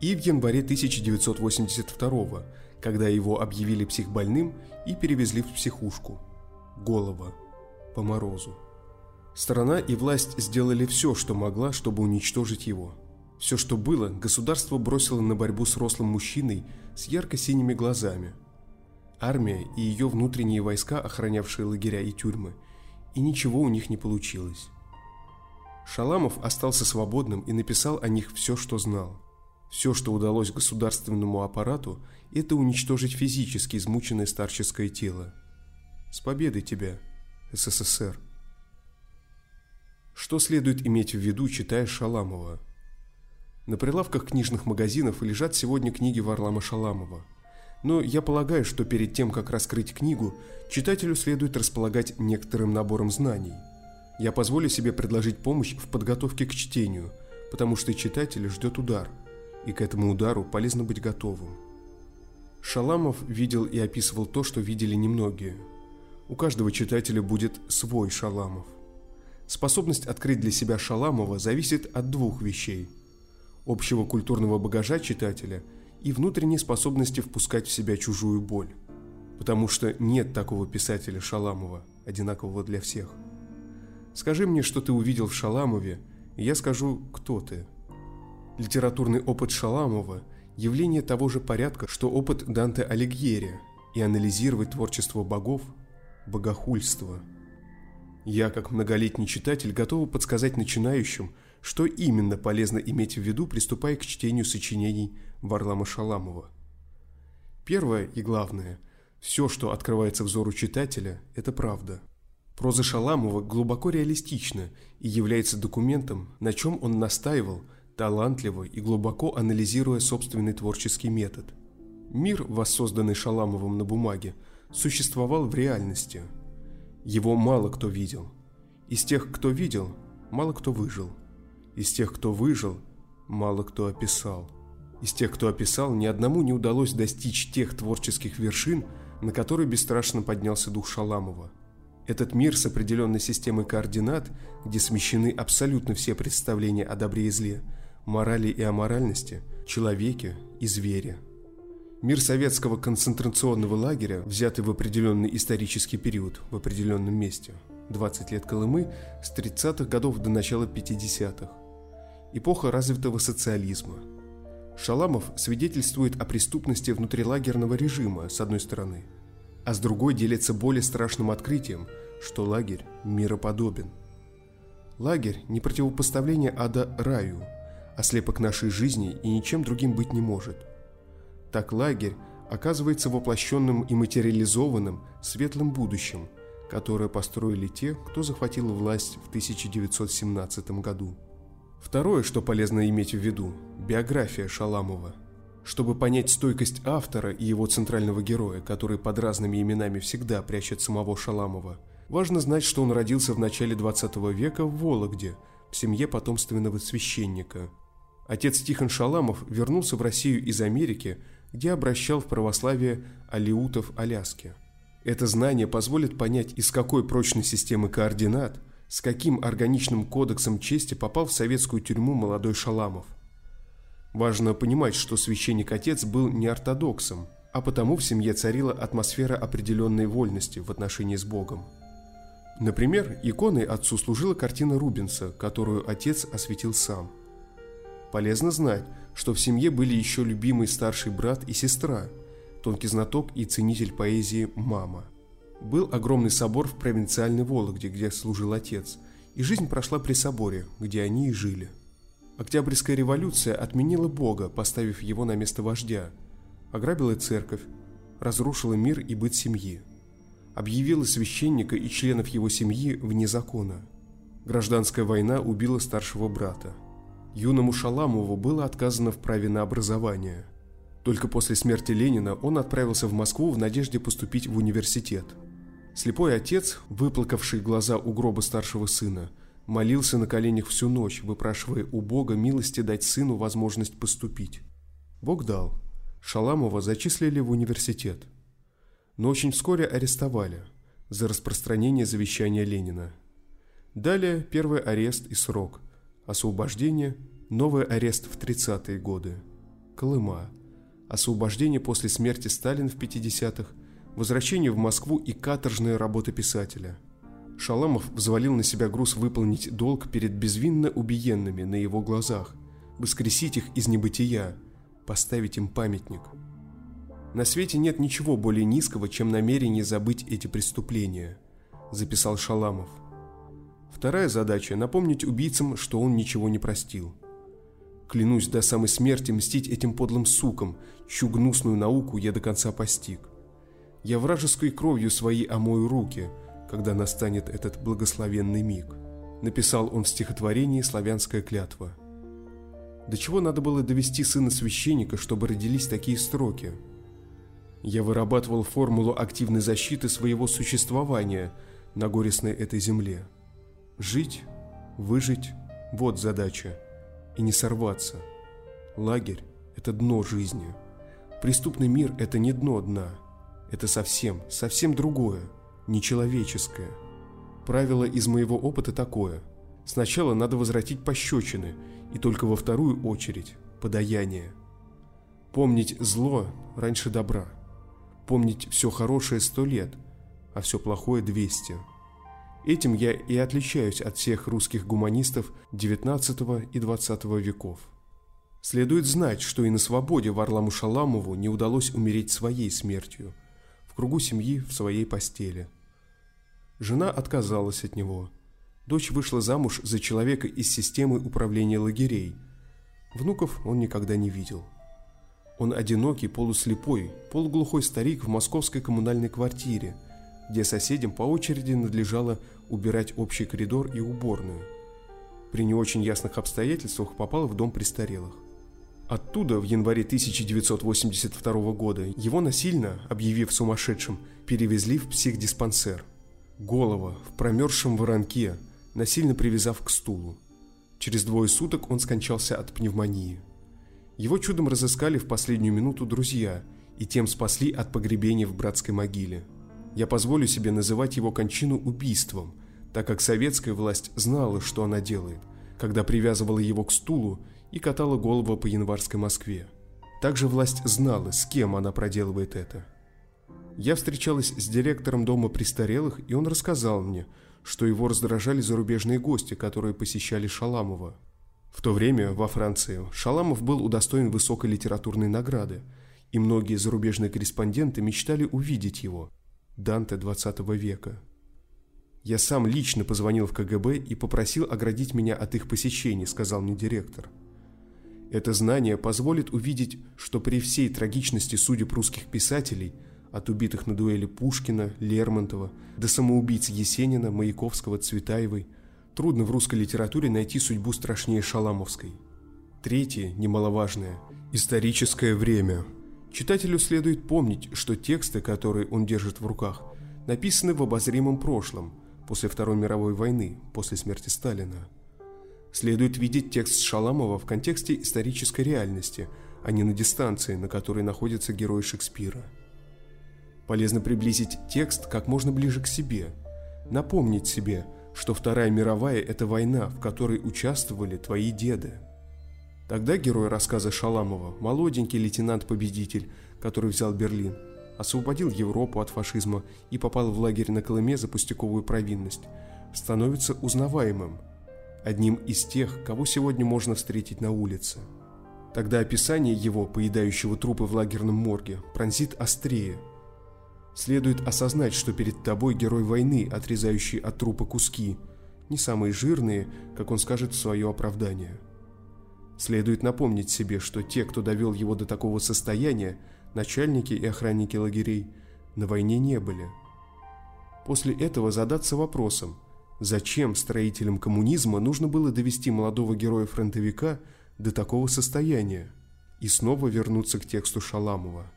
Speaker 1: И в январе 1982 когда его объявили психбольным и перевезли в психушку. Голова. По морозу. Страна и власть сделали все, что могла, чтобы уничтожить его. Все, что было, государство бросило на борьбу с рослым мужчиной с ярко-синими глазами. Армия и ее внутренние войска, охранявшие лагеря и тюрьмы, и ничего у них не получилось. Шаламов остался свободным и написал о них все, что знал. Все, что удалось государственному аппарату, это уничтожить физически измученное старческое тело. С победой тебя, СССР. Что следует иметь в виду, читая Шаламова? На прилавках книжных магазинов лежат сегодня книги Варлама Шаламова. Но я полагаю, что перед тем, как раскрыть книгу, читателю следует располагать некоторым набором знаний – я позволю себе предложить помощь в подготовке к чтению, потому что читателя ждет удар, и к этому удару полезно быть готовым. Шаламов видел и описывал то, что видели немногие. У каждого читателя будет свой Шаламов. Способность открыть для себя Шаламова зависит от двух вещей – общего культурного багажа читателя и внутренней способности впускать в себя чужую боль. Потому что нет такого писателя Шаламова, одинакового для всех – Скажи мне, что ты увидел в Шаламове, и я скажу, кто ты. Литературный опыт Шаламова – явление того же порядка, что опыт Данте Алигьери, и анализировать творчество богов – богохульство. Я, как многолетний читатель, готова подсказать начинающим, что именно полезно иметь в виду, приступая к чтению сочинений Варлама Шаламова. Первое и главное – все, что открывается взору читателя – это правда – Проза Шаламова глубоко реалистична и является документом, на чем он настаивал, талантливо и глубоко анализируя собственный творческий метод. Мир, воссозданный Шаламовым на бумаге, существовал в реальности. Его мало кто видел. Из тех, кто видел, мало кто выжил. Из тех, кто выжил, мало кто описал. Из тех, кто описал, ни одному не удалось достичь тех творческих вершин, на которые бесстрашно поднялся дух Шаламова – этот мир с определенной системой координат, где смещены абсолютно все представления о добре и зле, морали и аморальности, человеке и звере. Мир советского концентрационного лагеря, взятый в определенный исторический период в определенном месте, 20 лет Колымы, с 30-х годов до начала 50-х. Эпоха развитого социализма. Шаламов свидетельствует о преступности внутрилагерного режима, с одной стороны – а с другой делится более страшным открытием, что лагерь мироподобен. Лагерь – не противопоставление ада раю, а слепок нашей жизни и ничем другим быть не может. Так лагерь оказывается воплощенным и материализованным светлым будущим, которое построили те, кто захватил власть в 1917 году. Второе, что полезно иметь в виду – биография Шаламова – чтобы понять стойкость автора и его центрального героя, который под разными именами всегда прячет самого Шаламова, важно знать, что он родился в начале 20 века в Вологде, в семье потомственного священника. Отец Тихон Шаламов вернулся в Россию из Америки, где обращал в православие алиутов Аляски. Это знание позволит понять, из какой прочной системы координат, с каким органичным кодексом чести попал в советскую тюрьму молодой Шаламов. Важно понимать, что священник-отец был не ортодоксом, а потому в семье царила атмосфера определенной вольности в отношении с Богом. Например, иконой отцу служила картина Рубенса, которую отец осветил сам. Полезно знать, что в семье были еще любимый старший брат и сестра, тонкий знаток и ценитель поэзии мама. Был огромный собор в провинциальной Вологде, где служил отец, и жизнь прошла при соборе, где они и жили. Октябрьская революция отменила Бога, поставив его на место вождя, ограбила церковь, разрушила мир и быт семьи, объявила священника и членов его семьи вне закона. Гражданская война убила старшего брата. Юному Шаламову было отказано в праве на образование. Только после смерти Ленина он отправился в Москву в надежде поступить в университет. Слепой отец, выплакавший глаза у гроба старшего сына, молился на коленях всю ночь, выпрашивая у Бога милости дать сыну возможность поступить. Бог дал. Шаламова зачислили в университет. Но очень вскоре арестовали за распространение завещания Ленина. Далее первый арест и срок. Освобождение, новый арест в 30-е годы. Колыма. Освобождение после смерти Сталина в 50-х, возвращение в Москву и каторжная работа писателя. Шаламов взвалил на себя груз выполнить долг перед безвинно убиенными на его глазах, воскресить их из небытия, поставить им памятник. На свете нет ничего более низкого, чем намерение забыть эти преступления, записал Шаламов – Вторая задача – напомнить убийцам, что он ничего не простил. Клянусь до самой смерти мстить этим подлым сукам, чью гнусную науку я до конца постиг. Я вражеской кровью своей омою руки, когда настанет этот благословенный миг. Написал он в стихотворении «Славянская клятва». До чего надо было довести сына священника, чтобы родились такие строки? Я вырабатывал формулу активной защиты своего существования на горестной этой земле – Жить, выжить – вот задача. И не сорваться. Лагерь – это дно жизни. Преступный мир – это не дно дна. Это совсем, совсем другое, нечеловеческое. Правило из моего опыта такое. Сначала надо возвратить пощечины, и только во вторую очередь – подаяние. Помнить зло раньше добра. Помнить все хорошее сто лет, а все плохое двести. Этим я и отличаюсь от всех русских гуманистов XIX и XX веков. Следует знать, что и на свободе Варламу Шаламову не удалось умереть своей смертью, в кругу семьи, в своей постели. Жена отказалась от него. Дочь вышла замуж за человека из системы управления лагерей. Внуков он никогда не видел. Он одинокий, полуслепой, полуглухой старик в московской коммунальной квартире, где соседям по очереди надлежало убирать общий коридор и уборную. При не очень ясных обстоятельствах попал в дом престарелых. Оттуда в январе 1982 года его насильно, объявив сумасшедшим, перевезли в психдиспансер. Голова в промерзшем воронке, насильно привязав к стулу. Через двое суток он скончался от пневмонии. Его чудом разыскали в последнюю минуту друзья и тем спасли от погребения в братской могиле – я позволю себе называть его кончину убийством, так как советская власть знала, что она делает, когда привязывала его к стулу и катала голову по январской Москве. Также власть знала, с кем она проделывает это. Я встречалась с директором дома престарелых, и он рассказал мне, что его раздражали зарубежные гости, которые посещали Шаламова. В то время во Франции Шаламов был удостоен высокой литературной награды, и многие зарубежные корреспонденты мечтали увидеть его – Данте 20 века. «Я сам лично позвонил в КГБ и попросил оградить меня от их посещений», — сказал мне директор. Это знание позволит увидеть, что при всей трагичности судеб русских писателей, от убитых на дуэли Пушкина, Лермонтова, до самоубийц Есенина, Маяковского, Цветаевой, трудно в русской литературе найти судьбу страшнее Шаламовской. Третье, немаловажное – историческое время – Читателю следует помнить, что тексты, которые он держит в руках, написаны в обозримом прошлом, после Второй мировой войны, после смерти Сталина. Следует видеть текст Шаламова в контексте исторической реальности, а не на дистанции, на которой находится герой Шекспира. Полезно приблизить текст как можно ближе к себе, напомнить себе, что Вторая мировая – это война, в которой участвовали твои деды. Тогда герой рассказа Шаламова, молоденький лейтенант-победитель, который взял Берлин, освободил Европу от фашизма и попал в лагерь на Колыме за пустяковую провинность, становится узнаваемым, одним из тех, кого сегодня можно встретить на улице. Тогда описание его, поедающего трупы в лагерном морге, пронзит острее. Следует осознать, что перед тобой герой войны, отрезающий от трупа куски, не самые жирные, как он скажет в свое оправдание – Следует напомнить себе, что те, кто довел его до такого состояния, начальники и охранники лагерей, на войне не были. После этого задаться вопросом, Зачем строителям коммунизма нужно было довести молодого героя-фронтовика до такого состояния и снова вернуться к тексту Шаламова?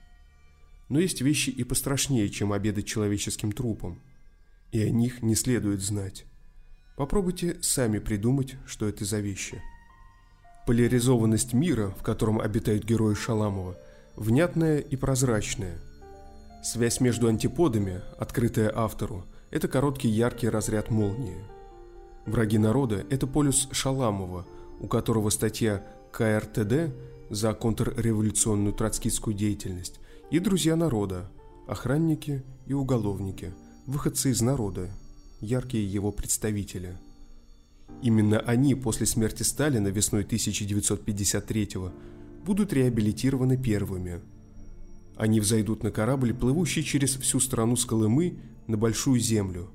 Speaker 1: Но есть вещи и пострашнее, чем обедать человеческим трупом, и о них не следует знать. Попробуйте сами придумать, что это за вещи. Поляризованность мира, в котором обитают герои Шаламова, внятная и прозрачная. Связь между антиподами, открытая автору – это короткий яркий разряд молнии. Враги народа – это полюс Шаламова, у которого статья КРТД за контрреволюционную троцкистскую деятельность и друзья народа, охранники и уголовники, выходцы из народа, яркие его представители. Именно они после смерти Сталина весной 1953 будут реабилитированы первыми. Они взойдут на корабль, плывущий через всю страну с Колымы на Большую Землю.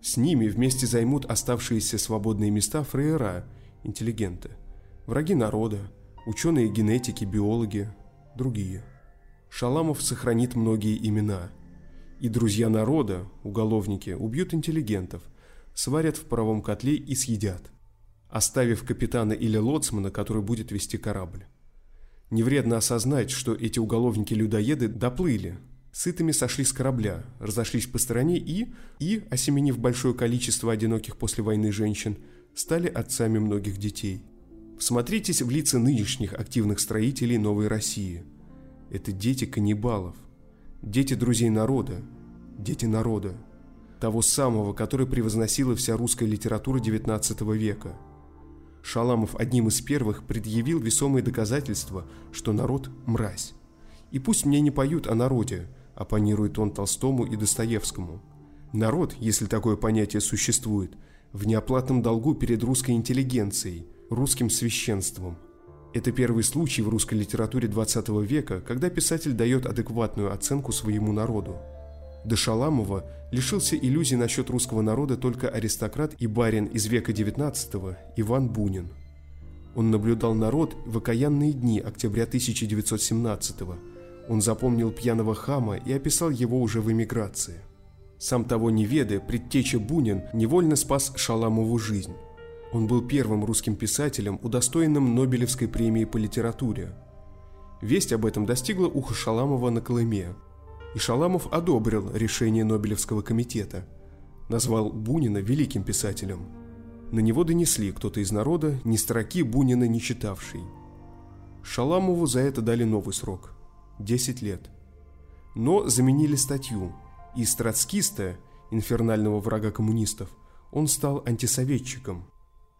Speaker 1: С ними вместе займут оставшиеся свободные места фрейера, интеллигенты, враги народа, ученые генетики, биологи, другие. Шаламов сохранит многие имена. И друзья народа, уголовники, убьют интеллигентов, сварят в паровом котле и съедят, оставив капитана или лоцмана, который будет вести корабль. Не вредно осознать, что эти уголовники-людоеды доплыли, сытыми сошли с корабля, разошлись по стороне и, и, осеменив большое количество одиноких после войны женщин, стали отцами многих детей. Всмотритесь в лица нынешних активных строителей новой России. Это дети каннибалов, дети друзей народа, дети народа, того самого, который превозносила вся русская литература XIX века. Шаламов одним из первых предъявил весомые доказательства, что народ – мразь. И пусть мне не поют о народе, оппонирует он Толстому и Достоевскому. Народ, если такое понятие существует, в неоплатном долгу перед русской интеллигенцией, русским священством. Это первый случай в русской литературе XX века, когда писатель дает адекватную оценку своему народу. До Шаламова лишился иллюзий насчет русского народа только аристократ и барин из века XIX Иван Бунин. Он наблюдал народ в окаянные дни октября 1917 года он запомнил пьяного хама и описал его уже в эмиграции. Сам того не ведая, предтеча Бунин невольно спас Шаламову жизнь. Он был первым русским писателем, удостоенным Нобелевской премии по литературе. Весть об этом достигла уха Шаламова на Колыме, и Шаламов одобрил решение Нобелевского комитета, назвал Бунина великим писателем. На него донесли кто-то из народа, ни строки Бунина не читавший. Шаламову за это дали новый срок 10 лет. Но заменили статью. Из троцкиста, инфернального врага коммунистов, он стал антисоветчиком.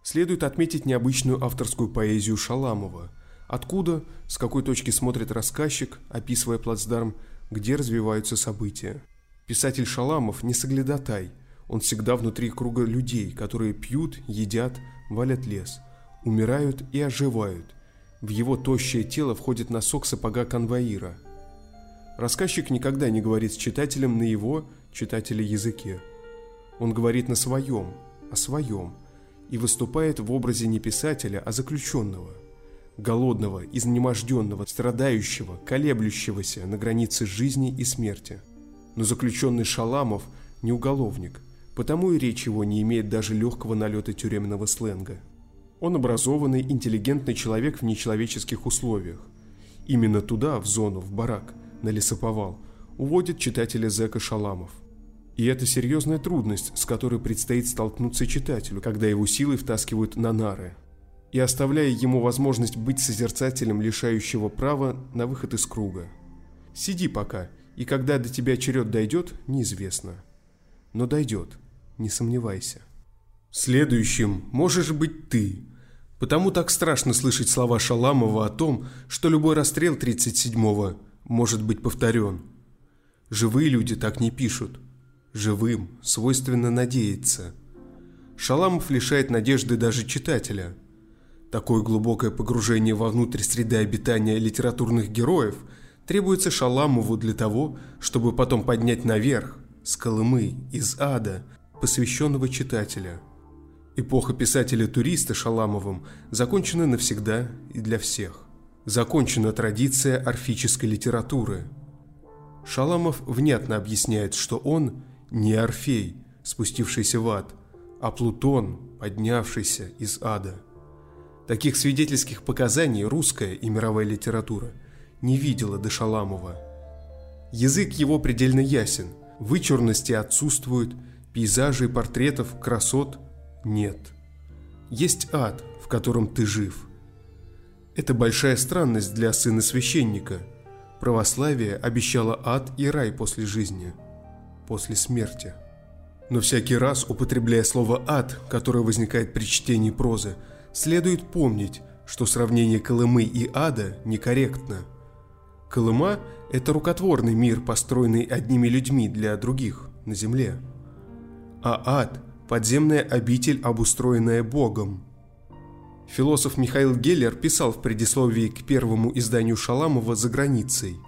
Speaker 1: Следует отметить необычную авторскую поэзию Шаламова. Откуда, с какой точки смотрит рассказчик, описывая плацдарм, где развиваются события. Писатель Шаламов не соглядатай, он всегда внутри круга людей, которые пьют, едят, валят лес, умирают и оживают – в его тощее тело входит носок сапога конвоира. Рассказчик никогда не говорит с читателем на его, читателя, языке. Он говорит на своем, о своем, и выступает в образе не писателя, а заключенного, голодного, изнеможденного, страдающего, колеблющегося на границе жизни и смерти. Но заключенный Шаламов не уголовник, потому и речь его не имеет даже легкого налета тюремного сленга. Он образованный, интеллигентный человек в нечеловеческих условиях. Именно туда, в зону, в барак, на лесоповал, уводит читателя Зека Шаламов. И это серьезная трудность, с которой предстоит столкнуться читателю, когда его силы втаскивают на нары. И оставляя ему возможность быть созерцателем, лишающего права на выход из круга. Сиди пока, и когда до тебя черед дойдет, неизвестно. Но дойдет, не сомневайся. Следующим можешь быть ты – Потому так страшно слышать слова Шаламова о том, что любой расстрел 37-го может быть повторен. Живые люди так не пишут. Живым свойственно надеяться. Шаламов лишает надежды даже читателя. Такое глубокое погружение вовнутрь среды обитания литературных героев требуется Шаламову для того, чтобы потом поднять наверх, с Колымы, из ада, посвященного читателя – Эпоха писателя-туриста Шаламовым закончена навсегда и для всех. Закончена традиция орфической литературы. Шаламов внятно объясняет, что он не Орфей, спустившийся в ад, а Плутон, поднявшийся из ада. Таких свидетельских показаний русская и мировая литература не видела до Шаламова. Язык его предельно ясен, вычурности отсутствуют, пейзажей, портретов, красот нет. Есть ад, в котором ты жив. Это большая странность для сына священника. Православие обещало ад и рай после жизни, после смерти. Но всякий раз, употребляя слово «ад», которое возникает при чтении прозы, следует помнить, что сравнение Колымы и ада некорректно. Колыма – это рукотворный мир, построенный одними людьми для других на земле. А ад – подземная обитель, обустроенная Богом. Философ Михаил Геллер писал в предисловии к первому изданию Шаламова «За границей».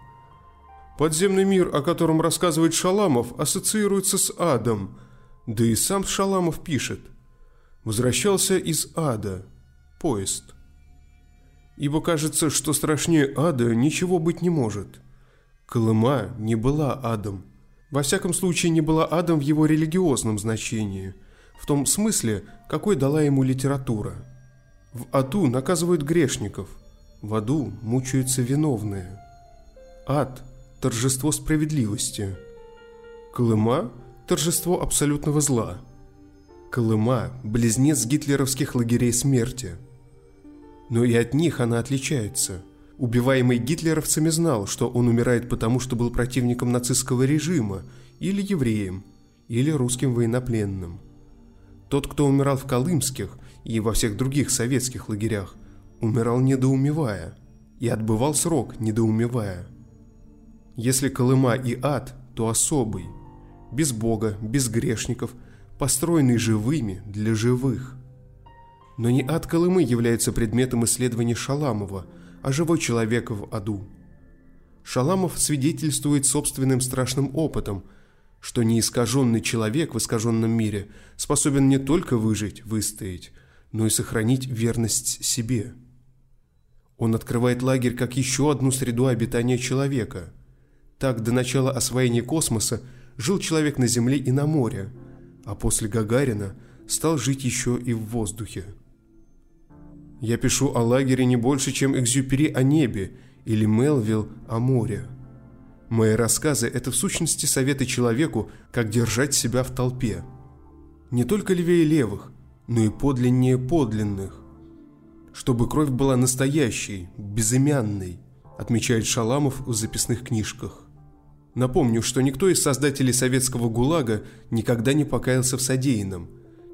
Speaker 1: Подземный мир, о котором рассказывает Шаламов, ассоциируется с адом, да и сам Шаламов пишет. Возвращался из ада. Поезд. Ибо кажется, что страшнее ада ничего быть не может. Колыма не была адом. Во всяком случае, не была адом в его религиозном значении, в том смысле, какой дала ему литература. В аду наказывают грешников, в аду мучаются виновные. Ад – торжество справедливости. Колыма – торжество абсолютного зла. Колыма – близнец гитлеровских лагерей смерти. Но и от них она отличается. Убиваемый гитлеровцами знал, что он умирает потому, что был противником нацистского режима, или евреем, или русским военнопленным. Тот, кто умирал в колымских и во всех других советских лагерях, умирал недоумевая и отбывал срок, недоумевая. Если Колыма и ад, то особый – без Бога, без грешников, построенный живыми для живых. Но не ад Колымы является предметом исследования Шаламова, а живой человек в аду. Шаламов свидетельствует собственным страшным опытом, что неискаженный человек в искаженном мире способен не только выжить, выстоять, но и сохранить верность себе. Он открывает лагерь как еще одну среду обитания человека. Так, до начала освоения космоса жил человек на Земле и на море, а после Гагарина стал жить еще и в воздухе. Я пишу о лагере не больше, чем Экзюпери о небе или Мелвилл о море. Мои рассказы – это в сущности советы человеку, как держать себя в толпе. Не только левее левых, но и подлиннее подлинных. Чтобы кровь была настоящей, безымянной, отмечает Шаламов в записных книжках. Напомню, что никто из создателей советского ГУЛАГа никогда не покаялся в содеянном.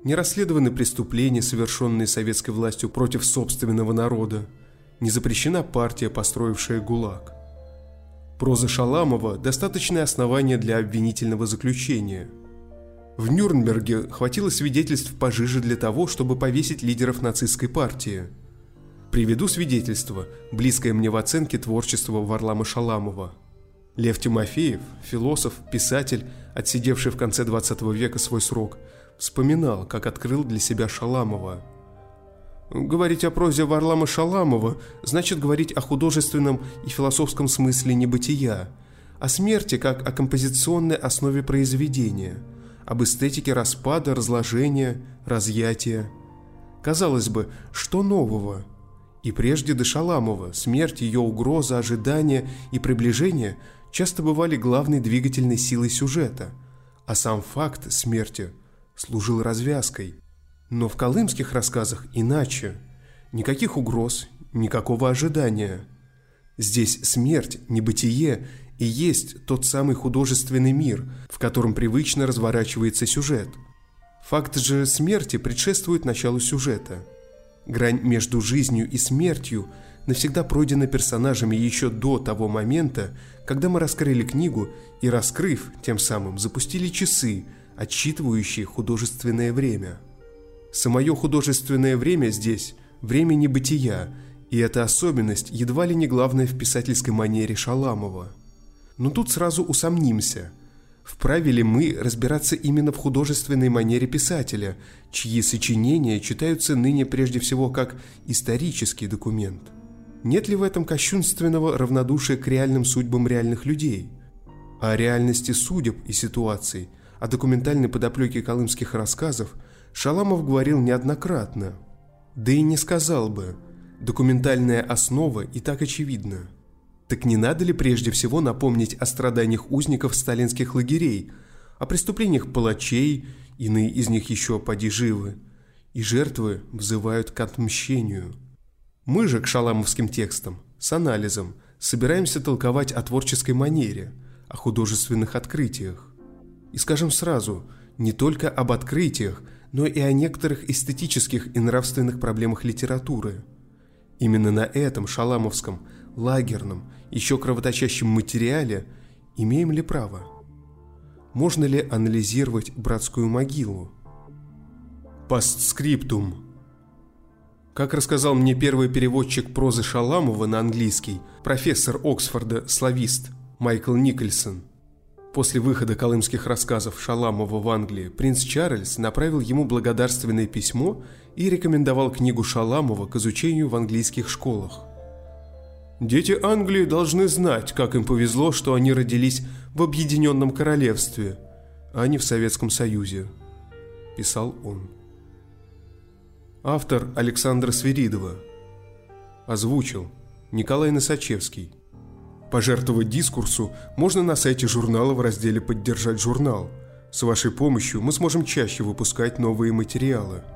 Speaker 1: Не расследованы преступления, совершенные советской властью против собственного народа. Не запрещена партия, построившая ГУЛАГ. Проза Шаламова – достаточное основание для обвинительного заключения. В Нюрнберге хватило свидетельств пожиже для того, чтобы повесить лидеров нацистской партии. Приведу свидетельство, близкое мне в оценке творчества Варлама Шаламова – Лев Тимофеев, философ, писатель, отсидевший в конце 20 века свой срок, вспоминал, как открыл для себя Шаламова. Говорить о прозе Варлама Шаламова значит говорить о художественном и философском смысле небытия, о смерти как о композиционной основе произведения, об эстетике распада, разложения, разъятия. Казалось бы, что нового? И прежде до Шаламова смерть, ее угроза, ожидание и приближение – часто бывали главной двигательной силой сюжета, а сам факт смерти служил развязкой. Но в колымских рассказах иначе. Никаких угроз, никакого ожидания. Здесь смерть, небытие и есть тот самый художественный мир, в котором привычно разворачивается сюжет. Факт же смерти предшествует началу сюжета. Грань между жизнью и смертью – навсегда пройдена персонажами еще до того момента, когда мы раскрыли книгу и, раскрыв, тем самым запустили часы, отсчитывающие художественное время. Самое художественное время здесь – время небытия, и эта особенность едва ли не главная в писательской манере Шаламова. Но тут сразу усомнимся – Вправе ли мы разбираться именно в художественной манере писателя, чьи сочинения читаются ныне прежде всего как исторический документ – нет ли в этом кощунственного равнодушия к реальным судьбам реальных людей? О реальности судеб и ситуаций, о документальной подоплеке колымских рассказов Шаламов говорил неоднократно. Да и не сказал бы. Документальная основа и так очевидна. Так не надо ли прежде всего напомнить о страданиях узников сталинских лагерей, о преступлениях палачей, иные из них еще поди живы, и жертвы взывают к отмщению. Мы же к шаламовским текстам, с анализом, собираемся толковать о творческой манере, о художественных открытиях. И скажем сразу, не только об открытиях, но и о некоторых эстетических и нравственных проблемах литературы. Именно на этом шаламовском, лагерном, еще кровоточащем материале имеем ли право? Можно ли анализировать братскую могилу? Постскриптум. Как рассказал мне первый переводчик прозы Шаламова на английский, профессор Оксфорда, славист Майкл Никольсон, после выхода колымских рассказов Шаламова в Англии, принц Чарльз направил ему благодарственное письмо и рекомендовал книгу Шаламова к изучению в английских школах. «Дети Англии должны знать, как им повезло, что они родились в Объединенном Королевстве, а не в Советском Союзе», – писал он. Автор Александра Свиридова. Озвучил Николай Носачевский. Пожертвовать дискурсу можно на сайте журнала в разделе «Поддержать журнал». С вашей помощью мы сможем чаще выпускать новые материалы –